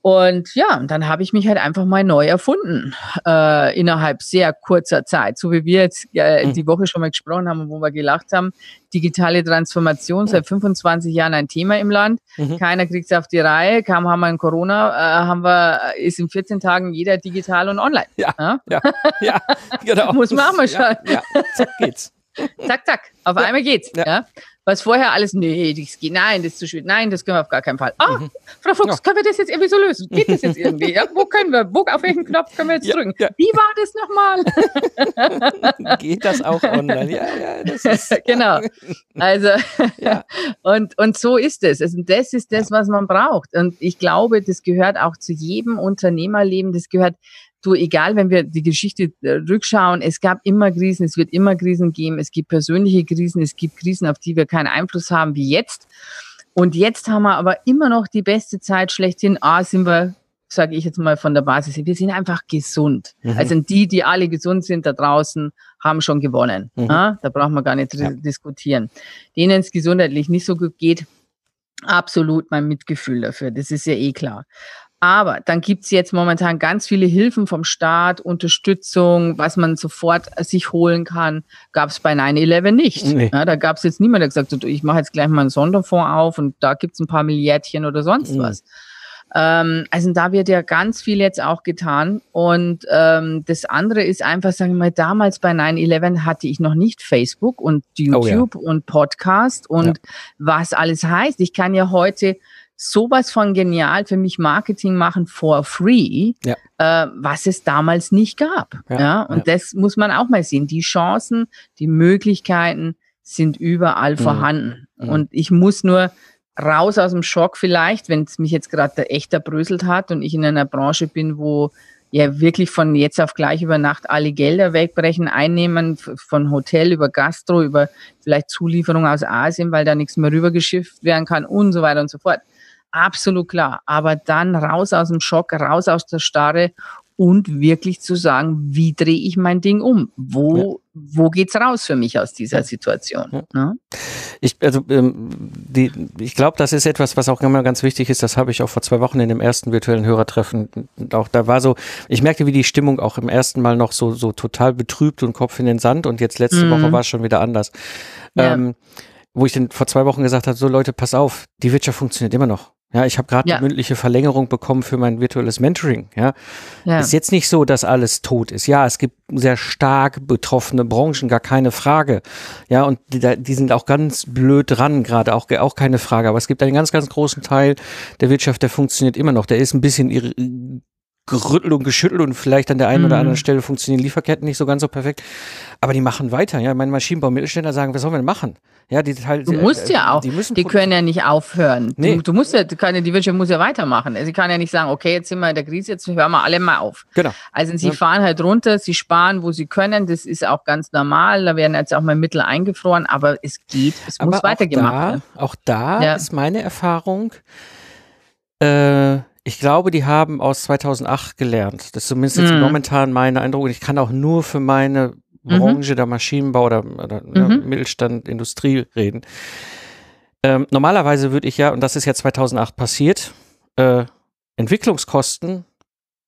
Und ja, und dann habe ich mich halt einfach mal neu erfunden äh, innerhalb sehr kurzer Zeit. So wie wir jetzt äh, mhm. die Woche schon mal gesprochen haben, wo wir gelacht haben. Digitale Transformation seit 25 Jahren ein Thema im Land. Mhm. Keiner kriegt es auf die Reihe. Kaum haben wir in Corona, äh, haben wir, ist in 14 Tagen jeder digital und online. Ja, ja, ja, ja <laughs> genau. Muss man auch mal schauen. Ja, ja, zack geht's. <laughs> zack, zack. Auf einmal geht's. Ja. Was vorher alles, nee, das geht, nein, das ist zu schwierig, nein, das können wir auf gar keinen Fall. Ah, mhm. Frau Fuchs, ja. können wir das jetzt irgendwie so lösen? Geht das jetzt <laughs> irgendwie? Ja, wo können wir, wo, auf welchen Knopf können wir jetzt ja, drücken? Ja. Wie war das nochmal? <laughs> geht das auch online? Ja, ja, das ist. <laughs> genau. Also, und, und so ist es. Also, das ist das, was man braucht. Und ich glaube, das gehört auch zu jedem Unternehmerleben, das gehört du, egal, wenn wir die Geschichte äh, rückschauen, es gab immer Krisen, es wird immer Krisen geben, es gibt persönliche Krisen, es gibt Krisen, auf die wir keinen Einfluss haben, wie jetzt. Und jetzt haben wir aber immer noch die beste Zeit schlechthin. A, sind wir, sage ich jetzt mal von der Basis, wir sind einfach gesund. Mhm. Also die, die alle gesund sind da draußen, haben schon gewonnen. Mhm. Ja, da brauchen wir gar nicht ja. diskutieren. Denen es gesundheitlich nicht so gut geht, absolut mein Mitgefühl dafür. Das ist ja eh klar. Aber dann gibt's jetzt momentan ganz viele Hilfen vom Staat, Unterstützung, was man sofort sich holen kann. Gab's bei 9-11 nicht. Nee. Ja, da gab's jetzt niemand, der gesagt hat, ich mache jetzt gleich mal einen Sonderfonds auf und da gibt's ein paar Milliardchen oder sonst mhm. was. Ähm, also da wird ja ganz viel jetzt auch getan. Und ähm, das andere ist einfach, sagen wir mal, damals bei 9-11 hatte ich noch nicht Facebook und YouTube oh ja. und Podcast und ja. was alles heißt. Ich kann ja heute sowas von genial für mich Marketing machen for free, ja. äh, was es damals nicht gab. Ja, ja? und ja. das muss man auch mal sehen. Die Chancen, die Möglichkeiten sind überall mhm. vorhanden. Mhm. Und ich muss nur raus aus dem Schock vielleicht, wenn es mich jetzt gerade der echter bröselt hat und ich in einer Branche bin, wo ja wirklich von jetzt auf gleich über Nacht alle Gelder wegbrechen, einnehmen, von Hotel über Gastro, über vielleicht Zulieferung aus Asien, weil da nichts mehr rübergeschifft werden kann und so weiter und so fort. Absolut klar. Aber dann raus aus dem Schock, raus aus der Starre und wirklich zu sagen, wie drehe ich mein Ding um? Wo, ja. wo geht's raus für mich aus dieser Situation? Ja. Ne? Ich, also, ähm, die, ich glaube, das ist etwas, was auch immer ganz wichtig ist. Das habe ich auch vor zwei Wochen in dem ersten virtuellen Hörertreffen auch da war so, ich merkte, wie die Stimmung auch im ersten Mal noch so, so total betrübt und Kopf in den Sand und jetzt letzte mhm. Woche war es schon wieder anders. Ja. Ähm, wo ich dann vor zwei Wochen gesagt habe, so Leute, pass auf, die Wirtschaft funktioniert immer noch. Ja, ich habe gerade ja. eine mündliche Verlängerung bekommen für mein virtuelles Mentoring. Ja. ja, ist jetzt nicht so, dass alles tot ist. Ja, es gibt sehr stark betroffene Branchen, gar keine Frage. Ja, und die, die sind auch ganz blöd dran, gerade auch auch keine Frage. Aber es gibt einen ganz, ganz großen Teil der Wirtschaft, der funktioniert immer noch. Der ist ein bisschen gerüttelt und geschüttelt und vielleicht an der einen mhm. oder anderen Stelle funktionieren Lieferketten nicht so ganz so perfekt. Aber die machen weiter. Ja, meine Maschinenbau-Mittelständler sagen, was sollen wir denn machen? Ja, die halt, du musst äh, ja auch. Die, müssen die können ja nicht aufhören. Nee. Du, du musst ja, kann, die Wirtschaft muss ja weitermachen. Sie kann ja nicht sagen, okay, jetzt sind wir in der Krise, jetzt hören wir alle mal auf. Genau. Also sie ja. fahren halt runter, sie sparen, wo sie können. Das ist auch ganz normal. Da werden jetzt auch mal Mittel eingefroren, aber es geht, es aber muss weitergemacht werden. Auch da ja. ist meine Erfahrung, äh, ich glaube, die haben aus 2008 gelernt. Das ist zumindest jetzt mhm. momentan meine Eindruck. Ich kann auch nur für meine. Branche mhm. der Maschinenbau oder, oder mhm. ja, Mittelstand, Industrie reden. Ähm, normalerweise würde ich ja, und das ist ja 2008 passiert, äh, Entwicklungskosten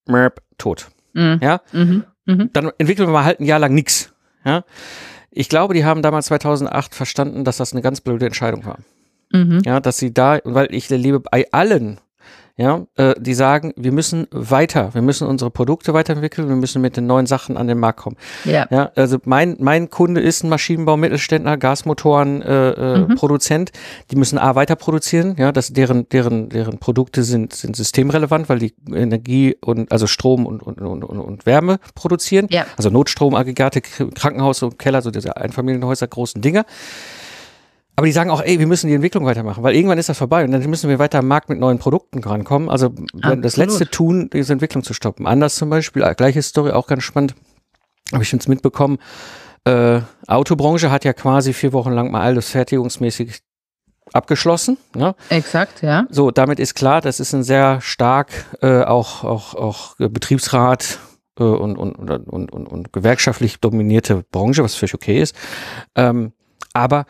merp, tot. Mhm. Ja? Mhm. Mhm. Dann entwickeln wir mal halt ein Jahr lang nichts. Ja? Ich glaube, die haben damals 2008 verstanden, dass das eine ganz blöde Entscheidung war. Mhm. Ja, dass sie da, weil ich erlebe bei allen ja, äh, die sagen, wir müssen weiter, wir müssen unsere Produkte weiterentwickeln, wir müssen mit den neuen Sachen an den Markt kommen. Ja. ja also mein, mein Kunde ist ein Maschinenbau, Mittelständler, Gasmotoren, äh, äh, mhm. Produzent. Die müssen A weiter produzieren, ja, dass deren, deren, deren Produkte sind, sind systemrelevant, weil die Energie und also Strom und, und, und, und Wärme produzieren. Ja. Also Notstromaggregate, Krankenhaus und Keller, so diese Einfamilienhäuser, großen Dinger. Aber die sagen auch, ey, wir müssen die Entwicklung weitermachen, weil irgendwann ist das vorbei und dann müssen wir weiter am Markt mit neuen Produkten rankommen. Also das letzte tun, diese Entwicklung zu stoppen. Anders zum Beispiel, äh, gleiche Story, auch ganz spannend, habe ich jetzt mitbekommen, äh, Autobranche hat ja quasi vier Wochen lang mal alles fertigungsmäßig abgeschlossen. Ne? Exakt, ja. So, damit ist klar, das ist ein sehr stark äh, auch, auch, auch Betriebsrat äh, und, und, und, und, und, und gewerkschaftlich dominierte Branche, was völlig okay ist. Ähm, aber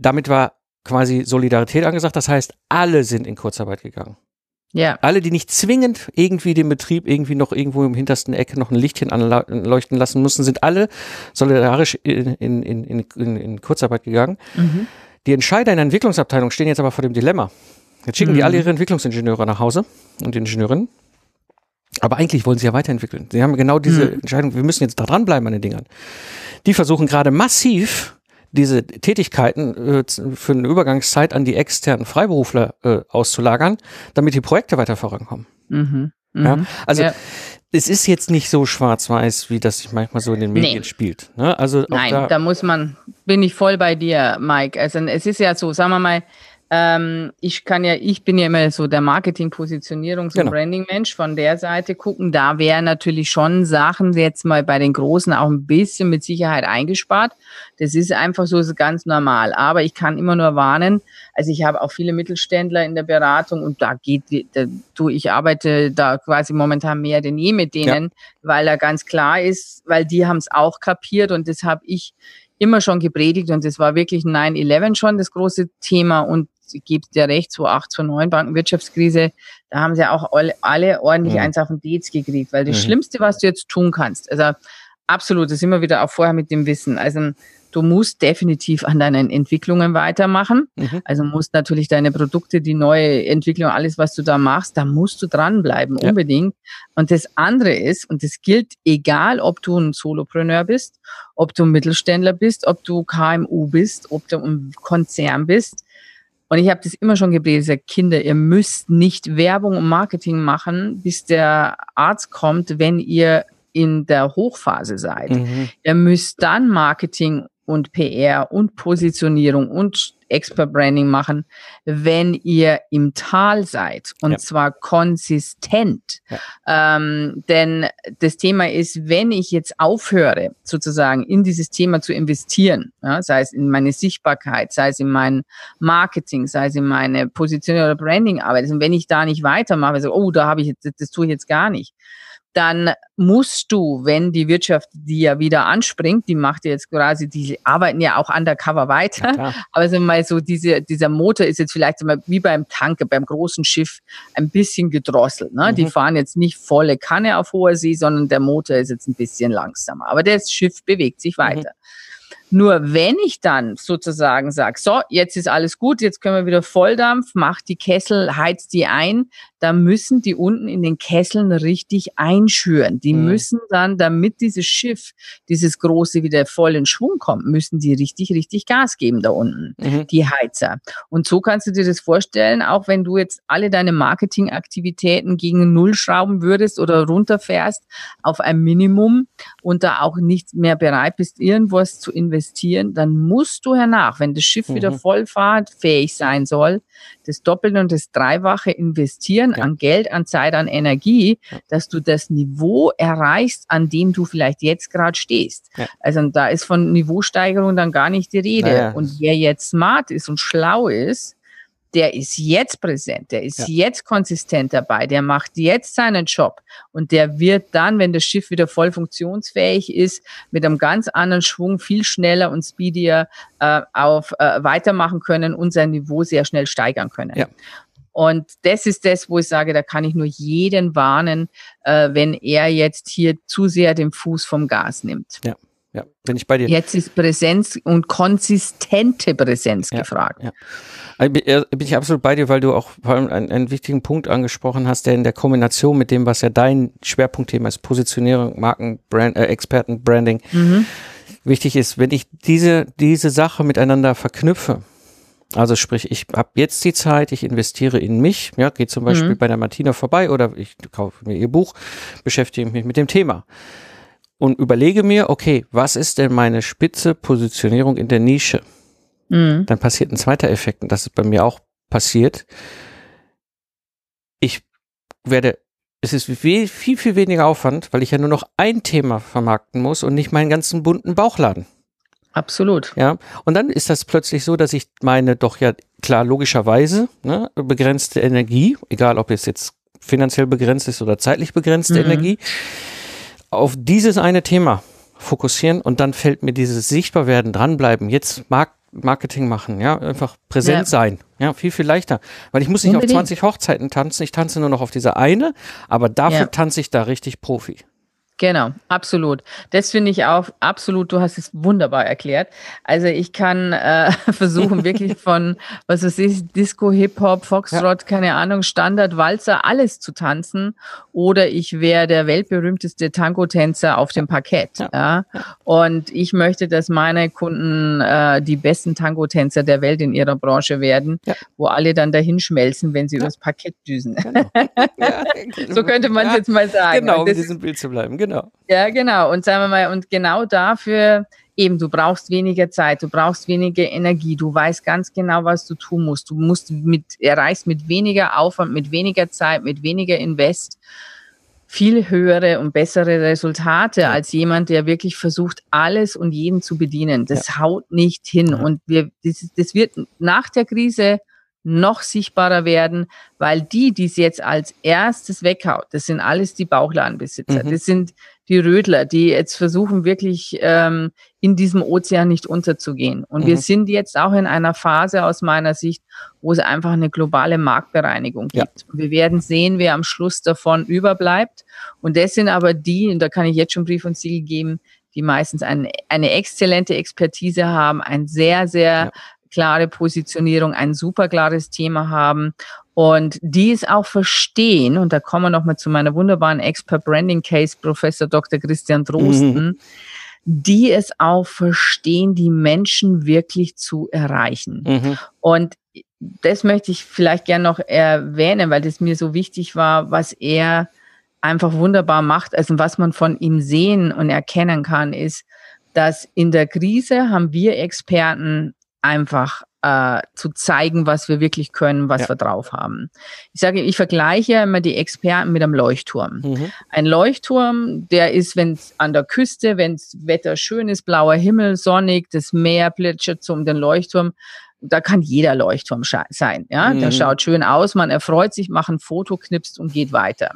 damit war quasi Solidarität angesagt. Das heißt, alle sind in Kurzarbeit gegangen. Ja. Alle, die nicht zwingend irgendwie den Betrieb irgendwie noch irgendwo im hintersten Ecke noch ein Lichtchen anleuchten lassen mussten, sind alle solidarisch in, in, in, in, in Kurzarbeit gegangen. Mhm. Die Entscheider in der Entwicklungsabteilung stehen jetzt aber vor dem Dilemma. Jetzt schicken mhm. die alle ihre Entwicklungsingenieure nach Hause und Ingenieurinnen. Aber eigentlich wollen sie ja weiterentwickeln. Sie haben genau diese mhm. Entscheidung, wir müssen jetzt da dranbleiben an den Dingern. Die versuchen gerade massiv diese Tätigkeiten äh, für eine Übergangszeit an die externen Freiberufler äh, auszulagern, damit die Projekte weiter vorankommen. Mhm. Mhm. Ja? Also ja. es ist jetzt nicht so schwarz-weiß, wie das sich manchmal so in den Medien nee. spielt. Ne? Also Nein, da, da, muss man, bin ich voll bei dir, Mike. Also es ist ja so, sagen wir mal, ähm, ich kann ja, ich bin ja immer so der Marketing, Positionierungs- und genau. Branding-Mensch von der Seite gucken. Da wären natürlich schon Sachen jetzt mal bei den Großen auch ein bisschen mit Sicherheit eingespart. Das ist einfach so, ist ganz normal. Aber ich kann immer nur warnen. Also ich habe auch viele Mittelständler in der Beratung und da geht, da, du, ich arbeite da quasi momentan mehr denn je mit denen, ja. weil da ganz klar ist, weil die haben es auch kapiert und das habe ich immer schon gepredigt und das war wirklich 9-11 schon das große Thema und gibt ja recht, 2008, 2009 Bankenwirtschaftskrise, da haben sie auch alle, alle ordentlich mhm. eins auf den Dez gekriegt, weil das mhm. Schlimmste, was du jetzt tun kannst, also absolut, das ist immer wieder auch vorher mit dem Wissen, also du musst definitiv an deinen Entwicklungen weitermachen. Mhm. Also musst natürlich deine Produkte, die neue Entwicklung, alles, was du da machst, da musst du dranbleiben, ja. unbedingt. Und das andere ist, und das gilt egal, ob du ein Solopreneur bist, ob du ein Mittelständler bist, ob du KMU bist, ob du ein Konzern bist, und ich habe das immer schon gepredigt, Kinder, ihr müsst nicht Werbung und Marketing machen, bis der Arzt kommt, wenn ihr in der Hochphase seid. Mhm. Ihr müsst dann Marketing und PR und Positionierung und Expert Branding machen, wenn ihr im Tal seid und ja. zwar konsistent. Ja. Ähm, denn das Thema ist, wenn ich jetzt aufhöre, sozusagen in dieses Thema zu investieren, ja, sei es in meine Sichtbarkeit, sei es in mein Marketing, sei es in meine Positionierung oder Branding-Arbeit, und wenn ich da nicht weitermache, so, oh, da habe ich jetzt, das tue ich jetzt gar nicht, dann musst du, wenn die Wirtschaft die ja wieder anspringt, die macht jetzt quasi, die arbeiten ja auch undercover weiter, ja, aber so mal so diese, dieser Motor ist jetzt vielleicht mal wie beim Tanker, beim großen Schiff ein bisschen gedrosselt. Ne? Mhm. Die fahren jetzt nicht volle Kanne auf hoher See, sondern der Motor ist jetzt ein bisschen langsamer. Aber das Schiff bewegt sich mhm. weiter. Mhm. Nur wenn ich dann sozusagen sage, so, jetzt ist alles gut, jetzt können wir wieder Volldampf, mach die Kessel, heiz die ein, da müssen die unten in den Kesseln richtig einschüren. Die mhm. müssen dann, damit dieses Schiff, dieses große wieder voll in Schwung kommt, müssen die richtig, richtig Gas geben da unten, mhm. die Heizer. Und so kannst du dir das vorstellen, auch wenn du jetzt alle deine Marketingaktivitäten gegen Null schrauben würdest oder runterfährst auf ein Minimum und da auch nicht mehr bereit bist, irgendwas zu investieren, dann musst du hernach, wenn das Schiff mhm. wieder voll fahrtfähig sein soll, das Doppelte und das Dreifache investieren ja. an Geld, an Zeit, an Energie, ja. dass du das Niveau erreichst, an dem du vielleicht jetzt gerade stehst. Ja. Also da ist von Niveausteigerung dann gar nicht die Rede. Und wer jetzt smart ist und schlau ist, der ist jetzt präsent, der ist ja. jetzt konsistent dabei, der macht jetzt seinen Job und der wird dann, wenn das Schiff wieder voll funktionsfähig ist, mit einem ganz anderen Schwung viel schneller und speedier äh, auf äh, weitermachen können und sein Niveau sehr schnell steigern können. Ja. Und das ist das, wo ich sage, da kann ich nur jeden warnen, äh, wenn er jetzt hier zu sehr den Fuß vom Gas nimmt. Ja. Ja, bin ich bei dir. Jetzt ist Präsenz und konsistente Präsenz ja, gefragt. Ja. Also bin ich absolut bei dir, weil du auch vor allem einen, einen, wichtigen Punkt angesprochen hast, der in der Kombination mit dem, was ja dein Schwerpunktthema ist, Positionierung, Marken, Brand, äh, Experten, Branding, mhm. wichtig ist. Wenn ich diese, diese Sache miteinander verknüpfe, also sprich, ich habe jetzt die Zeit, ich investiere in mich, ja, gehe zum Beispiel mhm. bei der Martina vorbei oder ich kaufe mir ihr Buch, beschäftige mich mit dem Thema und überlege mir, okay, was ist denn meine spitze Positionierung in der Nische? Mhm. Dann passiert ein zweiter Effekt und das ist bei mir auch passiert. Ich werde, es ist viel, viel, viel weniger Aufwand, weil ich ja nur noch ein Thema vermarkten muss und nicht meinen ganzen bunten Bauchladen. Absolut. Ja. Und dann ist das plötzlich so, dass ich meine doch ja klar logischerweise ne, begrenzte Energie, egal ob es jetzt finanziell begrenzt ist oder zeitlich begrenzte mhm. Energie, auf dieses eine Thema fokussieren und dann fällt mir dieses Sichtbarwerden, dranbleiben, jetzt Mark Marketing machen, ja, einfach präsent ja. sein, ja, viel, viel leichter, weil ich muss nicht Unbedingt. auf 20 Hochzeiten tanzen, ich tanze nur noch auf dieser eine, aber dafür ja. tanze ich da richtig Profi. Genau, absolut. Das finde ich auch absolut, du hast es wunderbar erklärt. Also ich kann äh, <laughs> versuchen, <laughs> wirklich von, was weiß ich, Disco, Hip-Hop, Foxtrot, ja. keine Ahnung, Standard, Walzer, alles zu tanzen. Oder ich wäre der weltberühmteste Tango-Tänzer auf dem Parkett. Ja. ja. Und ich möchte, dass meine Kunden äh, die besten Tango-Tänzer der Welt in ihrer Branche werden, ja. wo alle dann dahin schmelzen, wenn sie übers Parkett düsen. Genau. <laughs> so könnte man es jetzt mal sagen. Genau, um in diesem Bild zu bleiben. Genau genau. Ja, genau. Und sagen wir mal, und genau dafür eben, du brauchst weniger Zeit, du brauchst weniger Energie, du weißt ganz genau, was du tun musst. Du musst mit, erreichst mit weniger Aufwand, mit weniger Zeit, mit weniger Invest viel höhere und bessere Resultate ja. als jemand, der wirklich versucht, alles und jeden zu bedienen. Das ja. haut nicht hin. Ja. Und wir, das, das wird nach der Krise noch sichtbarer werden, weil die, die es jetzt als erstes weghaut, das sind alles die Bauchladenbesitzer, mhm. das sind die Rödler, die jetzt versuchen wirklich ähm, in diesem Ozean nicht unterzugehen. Und mhm. wir sind jetzt auch in einer Phase aus meiner Sicht, wo es einfach eine globale Marktbereinigung gibt. Ja. Wir werden sehen, wer am Schluss davon überbleibt. Und das sind aber die, und da kann ich jetzt schon Brief und Siegel geben, die meistens eine, eine exzellente Expertise haben, ein sehr, sehr klare Positionierung, ein super klares Thema haben und die es auch verstehen. Und da kommen wir nochmal zu meiner wunderbaren Expert Branding Case, Professor Dr. Christian Drosten. Mhm. die es auch verstehen, die Menschen wirklich zu erreichen. Mhm. Und das möchte ich vielleicht gerne noch erwähnen, weil das mir so wichtig war, was er einfach wunderbar macht. Also was man von ihm sehen und erkennen kann, ist, dass in der Krise haben wir Experten einfach äh, zu zeigen, was wir wirklich können, was ja. wir drauf haben. Ich sage, ich vergleiche immer die Experten mit einem Leuchtturm. Mhm. Ein Leuchtturm, der ist, wenn es an der Küste, wenn das Wetter schön ist, blauer Himmel, sonnig, das Meer plätschert um den Leuchtturm, da kann jeder Leuchtturm sein. Ja, mhm. der schaut schön aus, man erfreut sich, macht ein Foto, knipst und geht weiter.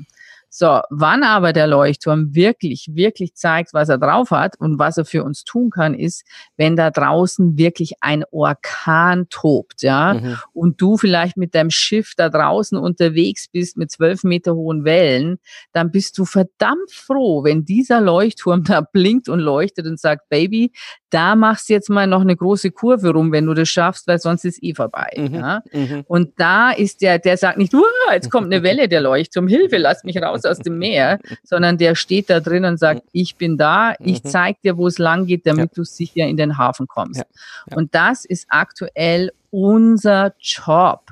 So, wann aber der Leuchtturm wirklich, wirklich zeigt, was er drauf hat und was er für uns tun kann, ist, wenn da draußen wirklich ein Orkan tobt, ja, mhm. und du vielleicht mit deinem Schiff da draußen unterwegs bist mit zwölf Meter hohen Wellen, dann bist du verdammt froh, wenn dieser Leuchtturm <laughs> da blinkt und leuchtet und sagt, Baby, da machst du jetzt mal noch eine große Kurve rum, wenn du das schaffst, weil sonst ist eh vorbei. Mhm. Ja? Mhm. Und da ist der, der sagt nicht, jetzt kommt eine Welle, der Leuchtturm, Hilfe, lass mich raus aus dem Meer, <laughs> sondern der steht da drin und sagt, ich bin da, ich mhm. zeig dir, wo es lang geht, damit ja. du sicher in den Hafen kommst. Ja. Ja. Und das ist aktuell unser Job.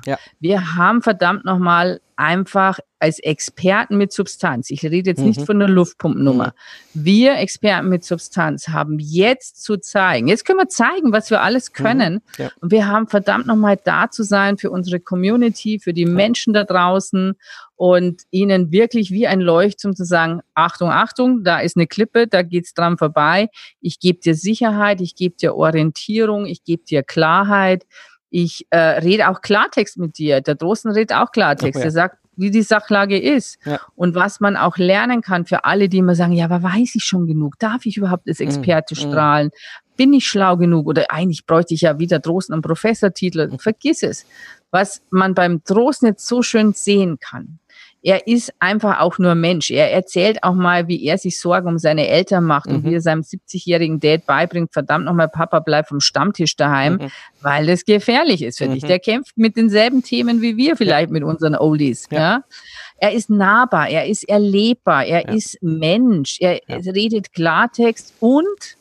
Wir haben verdammt nochmal einfach als Experten mit Substanz, ich rede jetzt mhm. nicht von einer Luftpumpennummer, mhm. wir Experten mit Substanz haben jetzt zu zeigen, jetzt können wir zeigen, was wir alles mhm. können. Mhm. Ja. Und wir haben verdammt nochmal da zu sein für unsere Community, für die ja. Menschen da draußen und ihnen wirklich wie ein Leuchtturm zu sagen, Achtung, Achtung, da ist eine Klippe, da geht's dran vorbei. Ich gebe dir Sicherheit, ich gebe dir Orientierung, ich gebe dir Klarheit ich äh, rede auch Klartext mit dir. Der Drosten redet auch Klartext. Ja. Er sagt, wie die Sachlage ist ja. und was man auch lernen kann für alle, die immer sagen, ja, aber weiß ich schon genug? Darf ich überhaupt als Experte mm, strahlen? Bin ich schlau genug? Oder eigentlich bräuchte ich ja wieder Drosten einen Professortitel. Mhm. Vergiss es. Was man beim Drosten jetzt so schön sehen kann, er ist einfach auch nur Mensch. Er erzählt auch mal, wie er sich Sorgen um seine Eltern macht mhm. und wie er seinem 70-jährigen Dad beibringt, verdammt nochmal, Papa, bleib vom Stammtisch daheim, mhm. weil das gefährlich ist für mhm. dich. Der kämpft mit denselben Themen wie wir vielleicht ja. mit unseren Oldies. Ja. ja. Er ist nahbar, er ist erlebbar, er ja. ist Mensch, er redet Klartext und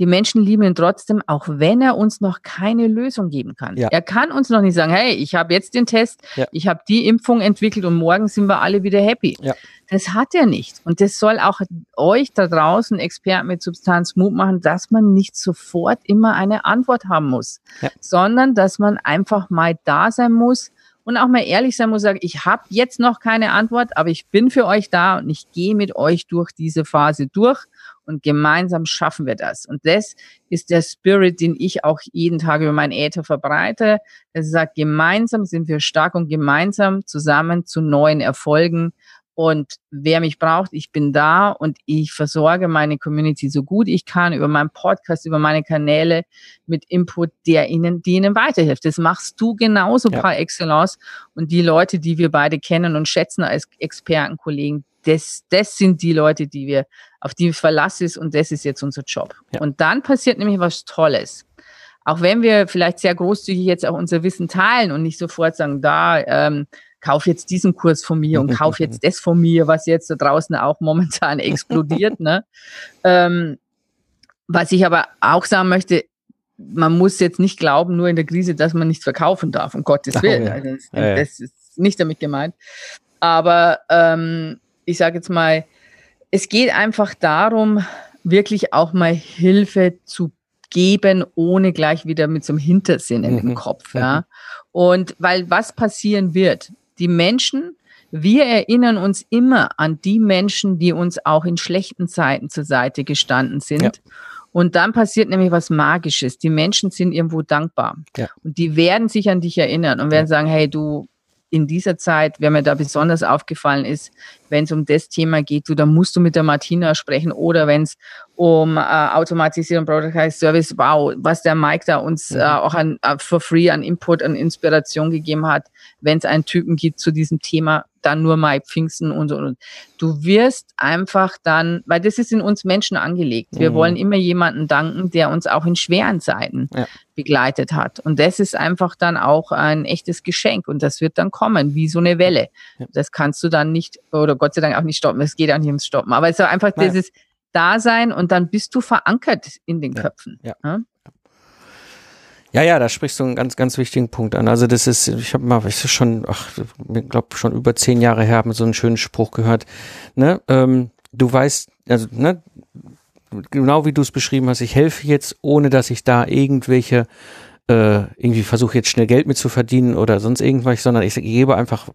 die Menschen lieben ihn trotzdem, auch wenn er uns noch keine Lösung geben kann. Ja. Er kann uns noch nicht sagen, hey, ich habe jetzt den Test, ja. ich habe die Impfung entwickelt und morgen sind wir alle wieder happy. Ja. Das hat er nicht. Und das soll auch euch da draußen, Experten mit Substanz, Mut machen, dass man nicht sofort immer eine Antwort haben muss, sondern dass man einfach mal da sein muss, und auch mal ehrlich sein muss, sagen, ich habe jetzt noch keine Antwort, aber ich bin für euch da und ich gehe mit euch durch diese Phase durch und gemeinsam schaffen wir das. Und das ist der Spirit, den ich auch jeden Tag über mein Äther verbreite. Es sagt, gemeinsam sind wir stark und gemeinsam zusammen zu neuen Erfolgen. Und wer mich braucht, ich bin da und ich versorge meine Community so gut ich kann über meinen Podcast, über meine Kanäle mit Input, der ihnen, die ihnen weiterhilft. Das machst du genauso ja. par excellence. Und die Leute, die wir beide kennen und schätzen als Expertenkollegen, das, das sind die Leute, die wir, auf die Verlass ist und das ist jetzt unser Job. Ja. Und dann passiert nämlich was Tolles. Auch wenn wir vielleicht sehr großzügig jetzt auch unser Wissen teilen und nicht sofort sagen, da, ähm, kauf jetzt diesen Kurs von mir und <laughs> kauf jetzt das von mir, was jetzt da draußen auch momentan <laughs> explodiert. ne? Ähm, was ich aber auch sagen möchte, man muss jetzt nicht glauben, nur in der Krise, dass man nichts verkaufen darf, um Gottes Willen. Oh, ja. also das, das, ist nicht damit gemeint. Aber ähm, ich sage jetzt mal, es geht einfach darum, wirklich auch mal Hilfe zu geben, ohne gleich wieder mit so einem Hintersinn in mhm. dem Kopf. Ja. Mhm. Und weil was passieren wird, die Menschen, wir erinnern uns immer an die Menschen, die uns auch in schlechten Zeiten zur Seite gestanden sind. Ja. Und dann passiert nämlich was Magisches. Die Menschen sind irgendwo dankbar. Ja. Und die werden sich an dich erinnern und werden sagen, hey, du, in dieser Zeit, wer mir da besonders aufgefallen ist, wenn es um das Thema geht, du, da musst du mit der Martina sprechen oder wenn es um äh, Automatisierung, Product Service, wow, was der Mike da uns äh, auch an, uh, for free an Input, an Inspiration gegeben hat, wenn es einen Typen gibt zu diesem Thema, dann nur Mike Pfingsten und, und, und. Du wirst einfach dann, weil das ist in uns Menschen angelegt. Wir mhm. wollen immer jemanden danken, der uns auch in schweren Zeiten ja. begleitet hat. Und das ist einfach dann auch ein echtes Geschenk und das wird dann kommen, wie so eine Welle. Ja. Das kannst du dann nicht, oder Gott sei Dank auch nicht stoppen. Es geht auch nicht ums Stoppen. Aber es ist einfach Nein. dieses Dasein und dann bist du verankert in den Köpfen. Ja. ja. Ja, ja, da sprichst du einen ganz, ganz wichtigen Punkt an. Also das ist, ich habe mal, ich schon, ach, ich glaube schon über zehn Jahre her, haben so einen schönen Spruch gehört. Ne, ähm, du weißt, also ne, genau wie du es beschrieben hast, ich helfe jetzt, ohne dass ich da irgendwelche äh, irgendwie versuche jetzt schnell Geld mit zu verdienen oder sonst irgendwas, sondern ich gebe einfach,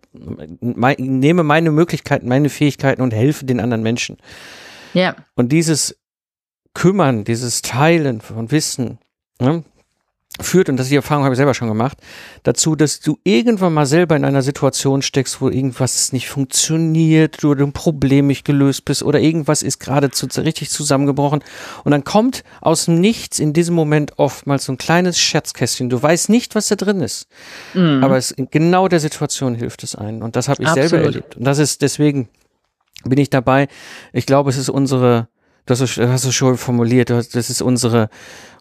mein, nehme meine Möglichkeiten, meine Fähigkeiten und helfe den anderen Menschen. Ja. Und dieses Kümmern, dieses Teilen von Wissen, ne, führt, und das die Erfahrung habe ich selber schon gemacht, dazu, dass du irgendwann mal selber in einer Situation steckst, wo irgendwas nicht funktioniert, du ein Problem nicht gelöst bist oder irgendwas ist gerade zu, richtig zusammengebrochen und dann kommt aus dem Nichts in diesem Moment oftmals so ein kleines Scherzkästchen. Du weißt nicht, was da drin ist, mhm. aber es, in genau der Situation hilft es einen und das habe ich Absolut. selber erlebt und das ist deswegen bin ich dabei. Ich glaube, es ist unsere das hast, hast du schon formuliert, das ist unsere,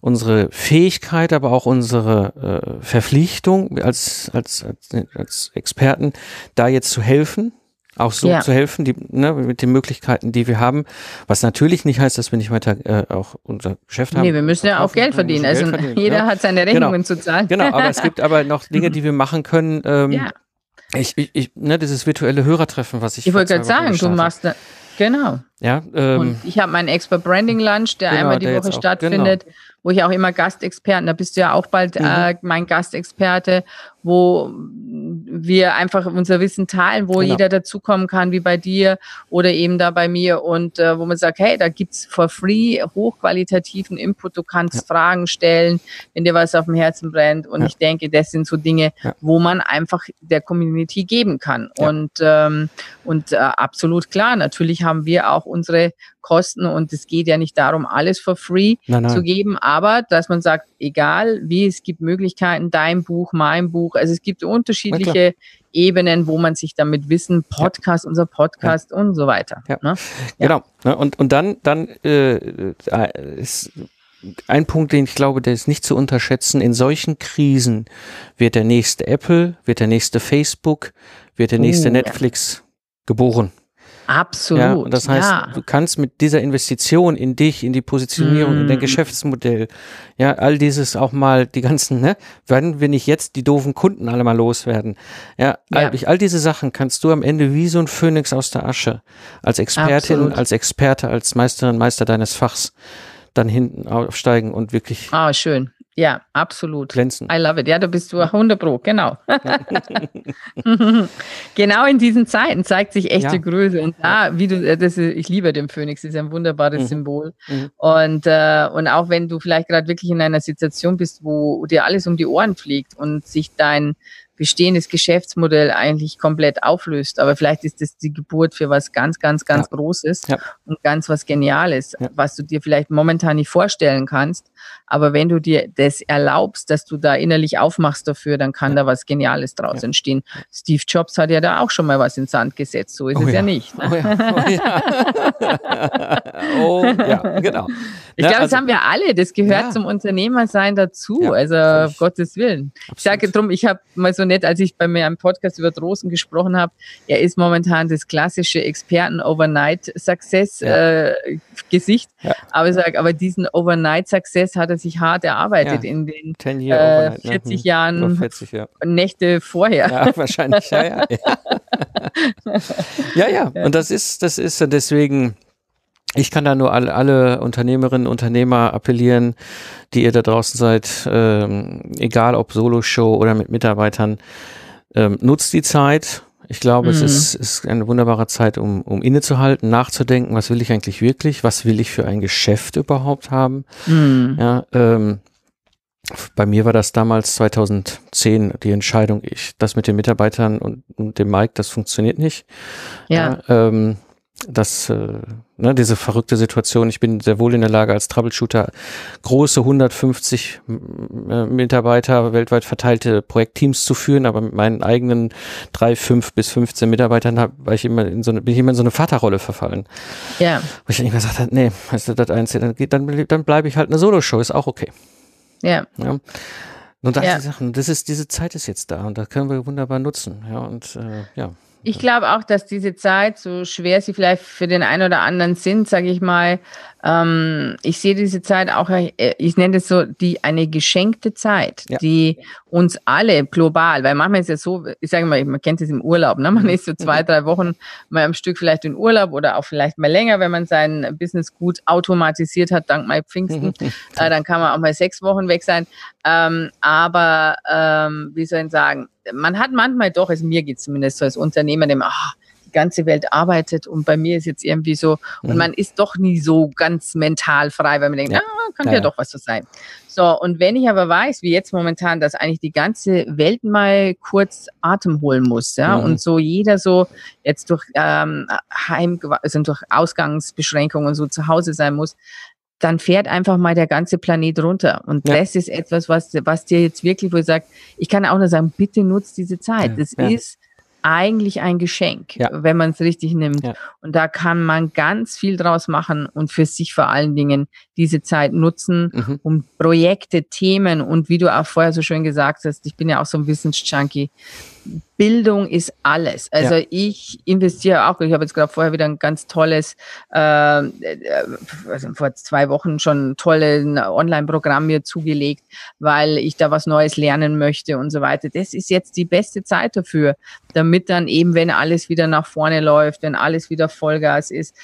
unsere Fähigkeit, aber auch unsere äh, Verpflichtung als, als, als, als Experten, da jetzt zu helfen, auch so ja. zu helfen, die, ne, mit den Möglichkeiten, die wir haben. Was natürlich nicht heißt, dass wir nicht weiter äh, auch unser Geschäft haben. Nee, wir müssen ja auch Geld verdienen. Also Geld verdienen, jeder ja. hat seine genau. Rechnungen genau. zu zahlen. Genau, aber es gibt aber noch <laughs> Dinge, die wir machen können. Ähm, ja. Ich, ich, ich, ne, dieses virtuelle Hörertreffen, was ich. Ich wollte gerade sagen, du machst, Genau. Ja, ähm, und ich habe meinen Expert Branding Lunch, der genau, einmal die der Woche auch, stattfindet, genau. Wo ich auch immer Gastexperten, da bist du ja auch bald mhm. äh, mein Gastexperte, wo wir einfach unser Wissen teilen, wo genau. jeder dazukommen kann, wie bei dir oder eben da bei mir und äh, wo man sagt, hey, da gibt's for free hochqualitativen Input, du kannst ja. Fragen stellen, wenn dir was auf dem Herzen brennt und ja. ich denke, das sind so Dinge, ja. wo man einfach der Community geben kann und ähm, und äh, absolut klar, natürlich haben wir auch unsere Kosten und es geht ja nicht darum, alles for free nein, nein. zu geben, aber dass man sagt, egal wie, es gibt Möglichkeiten, dein Buch, mein Buch, also es gibt unterschiedliche Ebenen, wo man sich damit Wissen, Podcast, ja. unser Podcast ja. und so weiter. Ja. Ne? Genau. Ne, und, und dann, dann äh, äh, ist ein Punkt, den ich glaube, der ist nicht zu unterschätzen. In solchen Krisen wird der nächste Apple, wird der nächste Facebook, wird der nächste oh, Netflix geboren. Absolut. Ja, und das heißt, ja. du kannst mit dieser Investition in dich, in die Positionierung, mm. in dein Geschäftsmodell, ja, all dieses auch mal, die ganzen, ne, werden wir nicht jetzt die doofen Kunden alle mal loswerden. Ja, ja. All, all diese Sachen kannst du am Ende wie so ein Phönix aus der Asche als Expertin, Absolut. als Experte, als Meisterin, Meister deines Fachs dann hinten aufsteigen und wirklich. Ah, schön. Ja, absolut. Glänzen. I love it. Ja, da bist du 100 Pro, genau. <laughs> genau in diesen Zeiten zeigt sich echte ja. Größe. Und da, wie du, äh, das ist, ich liebe den Phönix, ist ein wunderbares mhm. Symbol. Mhm. Und, äh, und auch wenn du vielleicht gerade wirklich in einer Situation bist, wo dir alles um die Ohren fliegt und sich dein, bestehendes Geschäftsmodell eigentlich komplett auflöst. Aber vielleicht ist das die Geburt für was ganz, ganz, ganz ja. Großes ja. und ganz was Geniales, ja. was du dir vielleicht momentan nicht vorstellen kannst. Aber wenn du dir das erlaubst, dass du da innerlich aufmachst dafür, dann kann da was Geniales draus entstehen. Steve Jobs hat ja da auch schon mal was ins Sand gesetzt. So ist oh es ja, nicht. Ne? Oh ja, oh, ja. <laughs> genau. Ich glaube, also, das haben wir alle. Das gehört zum Unternehmersein dazu. also, auf Gottes Willen. Absolut. Ich sage drum, ich habe mal so nett, als ich bei mir im Podcast über Drosten gesprochen habe. Er ist momentan das klassische Experten-Overnight-Success-Gesicht. Ja. Äh, ja. Aber ich sage, aber diesen Overnight-Success hat er sich hart erarbeitet ja. in den äh, 40 ne? Jahren 40, Nächte vorher. Ja, <laughs> wahrscheinlich, ja, ja. <laughs> ja, ja. Und das ist, das ist deswegen ich kann da nur alle, alle Unternehmerinnen, Unternehmer appellieren, die ihr da draußen seid, ähm, egal ob Solo-Show oder mit Mitarbeitern, ähm, nutzt die Zeit. Ich glaube, mhm. es ist, ist eine wunderbare Zeit, um, um innezuhalten, nachzudenken, was will ich eigentlich wirklich, was will ich für ein Geschäft überhaupt haben. Mhm. Ja, ähm, bei mir war das damals 2010 die Entscheidung, ich, das mit den Mitarbeitern und, und dem Mike, das funktioniert nicht. Ja. ja ähm, das, äh, ne, diese verrückte Situation. Ich bin sehr wohl in der Lage, als Troubleshooter große 150 äh, Mitarbeiter weltweit verteilte Projektteams zu führen, aber mit meinen eigenen drei, fünf bis 15 Mitarbeitern hab, war ich immer in so eine, bin ich immer in so eine Vaterrolle verfallen. Ja. Wo ich dann immer gesagt habe, nee, weißt du, das Einzige, dann, dann, dann bleibe ich halt eine Solo-Show, ist auch okay. Ja. ja. Und das, ja. Sachen, das ist, diese Zeit ist jetzt da und da können wir wunderbar nutzen. Ja, und äh, ja. Ich glaube auch, dass diese Zeit, so schwer sie vielleicht für den einen oder anderen sind, sage ich mal, ähm, ich sehe diese Zeit auch, äh, ich nenne es so, die eine geschenkte Zeit, ja. die uns alle global, weil manchmal ist es ja so, ich sage mal, man kennt es im Urlaub, ne? man ist so zwei, drei Wochen mal am Stück vielleicht in Urlaub oder auch vielleicht mal länger, wenn man sein Business gut automatisiert hat, dank mal Pfingsten, <laughs> äh, dann kann man auch mal sechs Wochen weg sein. Ähm, aber ähm, wie soll ich sagen, man hat manchmal doch, also mir geht zumindest so als Unternehmer, dem, ach, ganze Welt arbeitet und bei mir ist jetzt irgendwie so, mhm. und man ist doch nie so ganz mental frei, weil man denkt, ja. ah, kann ja, ja doch was so sein. So, und wenn ich aber weiß, wie jetzt momentan, dass eigentlich die ganze Welt mal kurz Atem holen muss, ja, mhm. und so jeder so jetzt durch ähm, Heim, also durch Ausgangsbeschränkungen so zu Hause sein muss, dann fährt einfach mal der ganze Planet runter. Und ja. das ist etwas, was, was dir jetzt wirklich, wo ich sage, ich kann auch nur sagen, bitte nutzt diese Zeit. Ja. Das ja. ist eigentlich ein Geschenk, wenn man es richtig nimmt. Und da kann man ganz viel draus machen und für sich vor allen Dingen diese Zeit nutzen, mhm. um Projekte, Themen und wie du auch vorher so schön gesagt hast, ich bin ja auch so ein Wissensjunkie, Bildung ist alles. Also ja. ich investiere auch, ich habe jetzt gerade vorher wieder ein ganz tolles, äh, also vor zwei Wochen schon ein tolles Online-Programm mir zugelegt, weil ich da was Neues lernen möchte und so weiter. Das ist jetzt die beste Zeit dafür, damit dann eben, wenn alles wieder nach vorne läuft, wenn alles wieder Vollgas ist,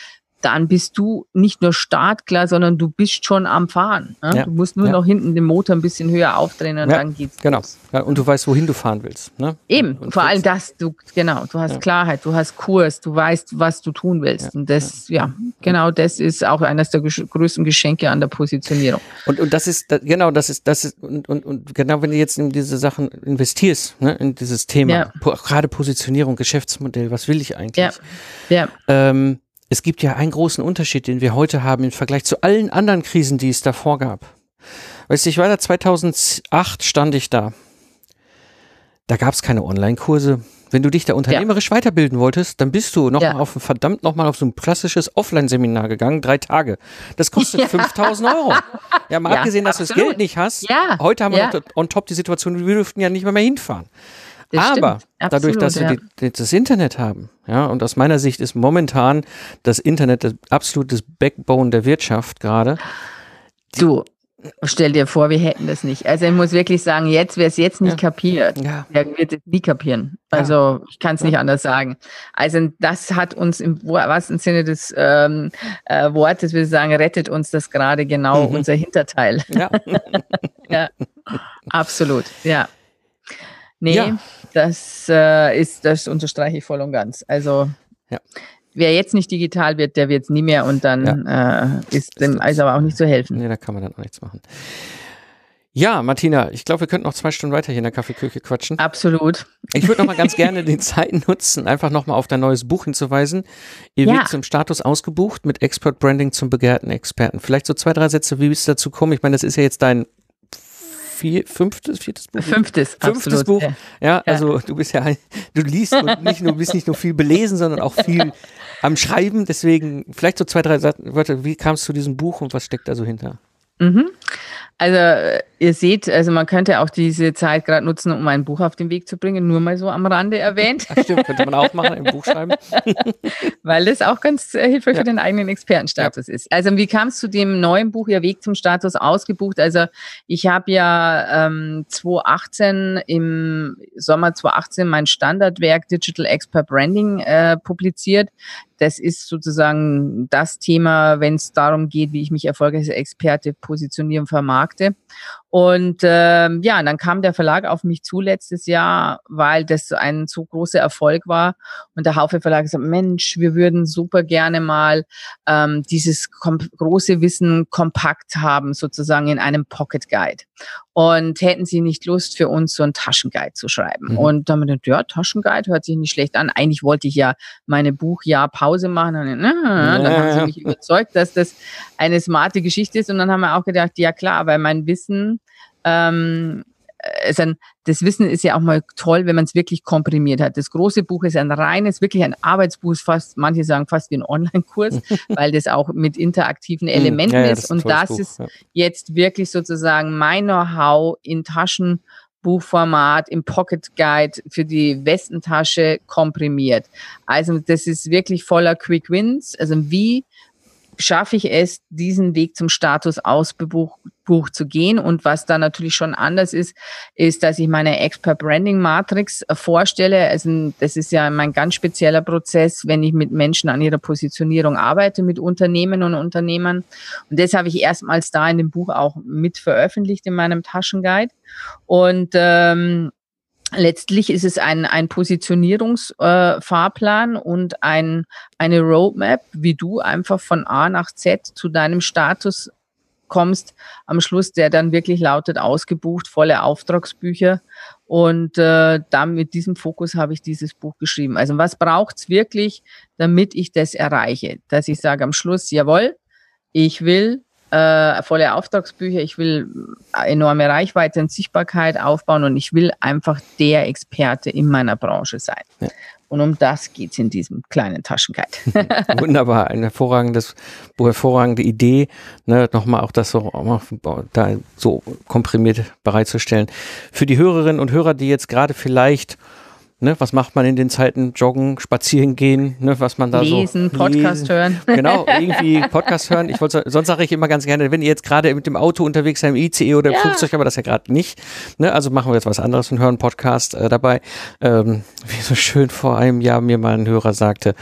dann bist du nicht nur startklar, sondern du bist schon am Fahren. Ne? Ja. Du musst nur ja. noch hinten den Motor ein bisschen höher aufdrehen und ja, dann geht's. Genau. Und du weißt, wohin du fahren willst. Ne? Eben, und vor allem das, du, genau, du hast Klarheit, du hast Kurs, du weißt, was du tun willst. Und das, ja. genau das ist auch eines der größten Geschenke an der Positionierung. Und, und das ist, genau, das ist, das ist, und, und, und genau, wenn du jetzt in diese Sachen investierst, ne, in dieses Thema, gerade Positionierung, Geschäftsmodell, was will ich eigentlich? Ja. ja. Ähm, es gibt ja einen großen Unterschied, den wir heute haben im Vergleich zu allen anderen Krisen, die es davor gab. Weißt du, ich war da 2008, stand ich da. Da gab es keine Online-Kurse. Wenn du dich da unternehmerisch ja. weiterbilden wolltest, dann bist du noch ja. mal auf verdammt noch mal auf so ein klassisches Offline-Seminar gegangen, drei Tage. Das kostet <laughs> ja. 5000 Euro. Ja, mal abgesehen, dass absolut. du das Geld nicht hast. Ja. Heute haben wir noch on top die Situation, wir dürften ja nicht mehr, mehr hinfahren. Das Aber Absolut, dadurch, dass ja. wir die, das Internet haben, ja, und aus meiner Sicht ist momentan das Internet das absolutes Backbone der Wirtschaft gerade. Du, stell dir vor, wir hätten das nicht. Also ich muss wirklich sagen, jetzt, wer es jetzt nicht ja. kapiert, ja. der wird es nie kapieren. Also ja. ich kann es nicht anders sagen. Also das hat uns im wahrsten Sinne des ähm, äh, Wortes, würde ich sagen, rettet uns das gerade genau mhm. unser Hinterteil. Ja. <laughs> ja, absolut, ja. Nee, ja. Das äh, ist, das unterstreiche ich voll und ganz. Also ja. wer jetzt nicht digital wird, der wird es nie mehr und dann ja. äh, ist dem also aber auch nicht zu helfen. Nee, da kann man dann auch nichts machen. Ja, Martina, ich glaube, wir könnten noch zwei Stunden weiter hier in der Kaffeeküche quatschen. Absolut. Ich würde noch mal ganz <laughs> gerne die Zeit nutzen, einfach noch mal auf dein neues Buch hinzuweisen. Ihr ja. wird zum Status ausgebucht mit Expert Branding zum begehrten Experten. Vielleicht so zwei, drei Sätze, wie bist du dazu gekommen? Ich meine, das ist ja jetzt dein vier, fünftes, viertes Buch? Fünftes, Fünftes absolut, Buch. Ja. ja. also du bist ja, <laughs> du liest und nicht nur, bist nicht nur viel belesen, sondern auch viel <laughs> am Schreiben. Deswegen vielleicht so zwei, drei Wörter. Wie kamst du zu diesem Buch und was steckt da so hinter? Mhm. Also ihr seht, also man könnte auch diese Zeit gerade nutzen, um ein Buch auf den Weg zu bringen, nur mal so am Rande erwähnt. Ach stimmt, könnte man auch machen, ein Buch schreiben. <laughs> Weil das auch ganz äh, hilfreich ja. für den eigenen Expertenstatus ja. ist. Also wie kam es zu dem neuen Buch, Ihr Weg zum Status ausgebucht? Also ich habe ja ähm, 2018 im Sommer 2018 mein Standardwerk Digital Expert Branding äh, publiziert. Das ist sozusagen das Thema, wenn es darum geht, wie ich mich erfolgreich als Experte positionieren vermarkte. Und ähm, ja, dann kam der Verlag auf mich zu letztes Jahr, weil das ein so großer Erfolg war. Und der Haufe Verlag gesagt, Mensch, wir würden super gerne mal ähm, dieses große Wissen kompakt haben, sozusagen in einem Pocket Guide. Und hätten Sie nicht Lust, für uns so ein Taschenguide zu schreiben? Mhm. Und dann haben wir gedacht, ja, Taschenguide hört sich nicht schlecht an. Eigentlich wollte ich ja meine Buchjahr Pause machen. Und dann, na, dann haben sie mich überzeugt, dass das eine smarte Geschichte ist. Und dann haben wir auch gedacht, ja klar, weil mein Wissen ähm, ein, das Wissen ist ja auch mal toll, wenn man es wirklich komprimiert hat. Das große Buch ist ein reines, wirklich ein Arbeitsbuch, fast, manche sagen fast wie ein Online-Kurs, <laughs> weil das auch mit interaktiven hm, Elementen ja, ja, ist. Und das Buch, ist ja. jetzt wirklich sozusagen mein Know-how in Taschenbuchformat, im Pocket Guide für die Westentasche komprimiert. Also das ist wirklich voller Quick Wins. Also wie schaffe ich es, diesen Weg zum Status Ausbuch zu gehen. Und was da natürlich schon anders ist, ist, dass ich meine Expert Branding Matrix äh, vorstelle. Also das ist ja mein ganz spezieller Prozess, wenn ich mit Menschen an ihrer Positionierung arbeite, mit Unternehmen und Unternehmern. Und das habe ich erstmals da in dem Buch auch mit veröffentlicht in meinem Taschenguide. Und ähm, Letztlich ist es ein, ein Positionierungsfahrplan äh, und ein, eine Roadmap, wie du einfach von A nach Z zu deinem Status kommst am Schluss, der dann wirklich lautet, ausgebucht, volle Auftragsbücher. Und äh, dann mit diesem Fokus habe ich dieses Buch geschrieben. Also was braucht's wirklich, damit ich das erreiche? Dass ich sage am Schluss, jawohl, ich will äh, volle Auftragsbücher, ich will enorme Reichweite und Sichtbarkeit aufbauen und ich will einfach der Experte in meiner Branche sein. Ja. Und um das geht's in diesem kleinen Taschenguide. <laughs> Wunderbar, ein hervorragendes, hervorragende Idee, ne, nochmal auch das so, da so komprimiert bereitzustellen. Für die Hörerinnen und Hörer, die jetzt gerade vielleicht Ne, was macht man in den Zeiten? Joggen, spazieren gehen, ne, was man da lesen, so Podcast hören. Genau, irgendwie Podcast hören. Ich wollte, sonst sage ich immer ganz gerne, wenn ihr jetzt gerade mit dem Auto unterwegs seid, im ICE oder im ja. Flugzeug, aber das ja gerade nicht. Ne, also machen wir jetzt was anderes und hören Podcast äh, dabei. Ähm, wie so schön vor einem Jahr mir mal ein Hörer sagte,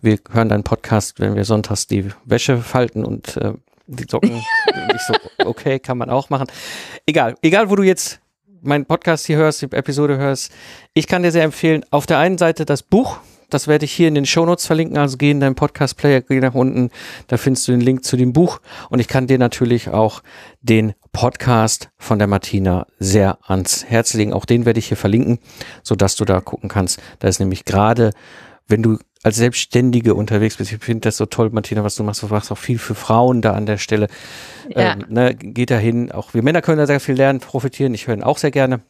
wir hören deinen Podcast, wenn wir sonntags die Wäsche falten und äh, die Socken. <laughs> ich so, okay, kann man auch machen. Egal, egal wo du jetzt meinen Podcast hier hörst, die Episode hörst, ich kann dir sehr empfehlen, auf der einen Seite das Buch, das werde ich hier in den Shownotes verlinken, also geh in deinen Podcast-Player, geh nach unten, da findest du den Link zu dem Buch und ich kann dir natürlich auch den Podcast von der Martina sehr ans Herz legen. Auch den werde ich hier verlinken, sodass du da gucken kannst. Da ist nämlich gerade, wenn du als Selbstständige unterwegs bist. Ich finde das so toll, Martina, was du machst. Du machst auch viel für Frauen da an der Stelle. Ja. Ähm, ne, geht dahin. Auch wir Männer können da sehr viel lernen, profitieren. Ich höre ihn auch sehr gerne.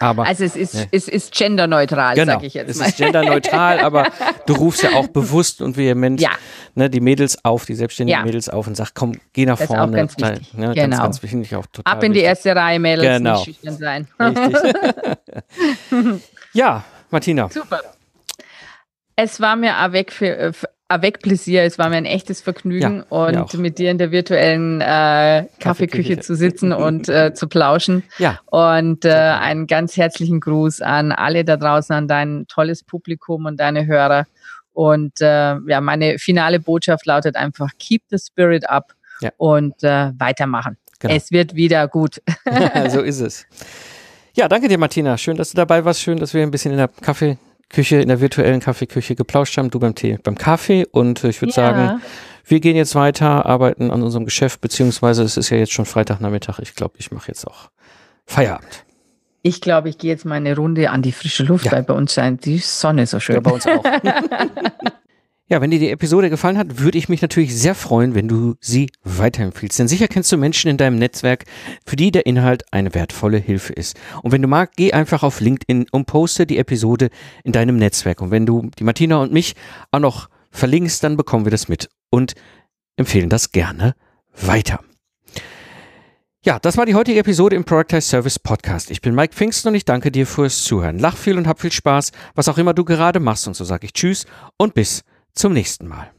Aber, also es ist, ne. es ist genderneutral, genau, sage ich jetzt mal. Es ist genderneutral, aber du <laughs> rufst ja auch bewusst und vehement ja. ne, die Mädels auf, die selbstständigen ja. Mädels auf und sagst, komm, geh nach das vorne. Ist auch ganz wichtig. Ne, genau. Ganz, ganz wichtig, auch total Ab in die wichtig. erste Reihe, Mädels, genau. nicht schüchtern sein. <laughs> <laughs> ja, Martina. Super. Es war mir avec, avec Plaisir, es war mir ein echtes Vergnügen ja, und mit dir in der virtuellen äh, Kaffeeküche zu sitzen und äh, zu plauschen. Ja. Und äh, einen ganz herzlichen Gruß an alle da draußen, an dein tolles Publikum und deine Hörer. Und äh, ja, meine finale Botschaft lautet einfach: Keep the spirit up ja. und äh, weitermachen. Genau. Es wird wieder gut. <laughs> <laughs> so ist es. Ja, danke dir, Martina. Schön, dass du dabei warst. Schön, dass wir ein bisschen in der Kaffee Küche, in der virtuellen Kaffeeküche geplauscht haben, du beim Tee, beim Kaffee. Und äh, ich würde ja. sagen, wir gehen jetzt weiter, arbeiten an unserem Geschäft, beziehungsweise es ist ja jetzt schon Freitagnachmittag. Ich glaube, ich mache jetzt auch Feierabend. Ich glaube, ich gehe jetzt mal eine Runde an die frische Luft, ja. weil bei uns scheint die Sonne so schön. Ja, bei uns auch. <laughs> Ja, wenn dir die Episode gefallen hat, würde ich mich natürlich sehr freuen, wenn du sie weiterempfiehlst. Denn sicher kennst du Menschen in deinem Netzwerk, für die der Inhalt eine wertvolle Hilfe ist. Und wenn du magst, geh einfach auf LinkedIn und poste die Episode in deinem Netzwerk. Und wenn du die Martina und mich auch noch verlinkst, dann bekommen wir das mit und empfehlen das gerne weiter. Ja, das war die heutige Episode im Productize Service Podcast. Ich bin Mike Pfingsten und ich danke dir fürs Zuhören. Lach viel und hab viel Spaß, was auch immer du gerade machst. Und so sage ich Tschüss und bis zum nächsten Mal.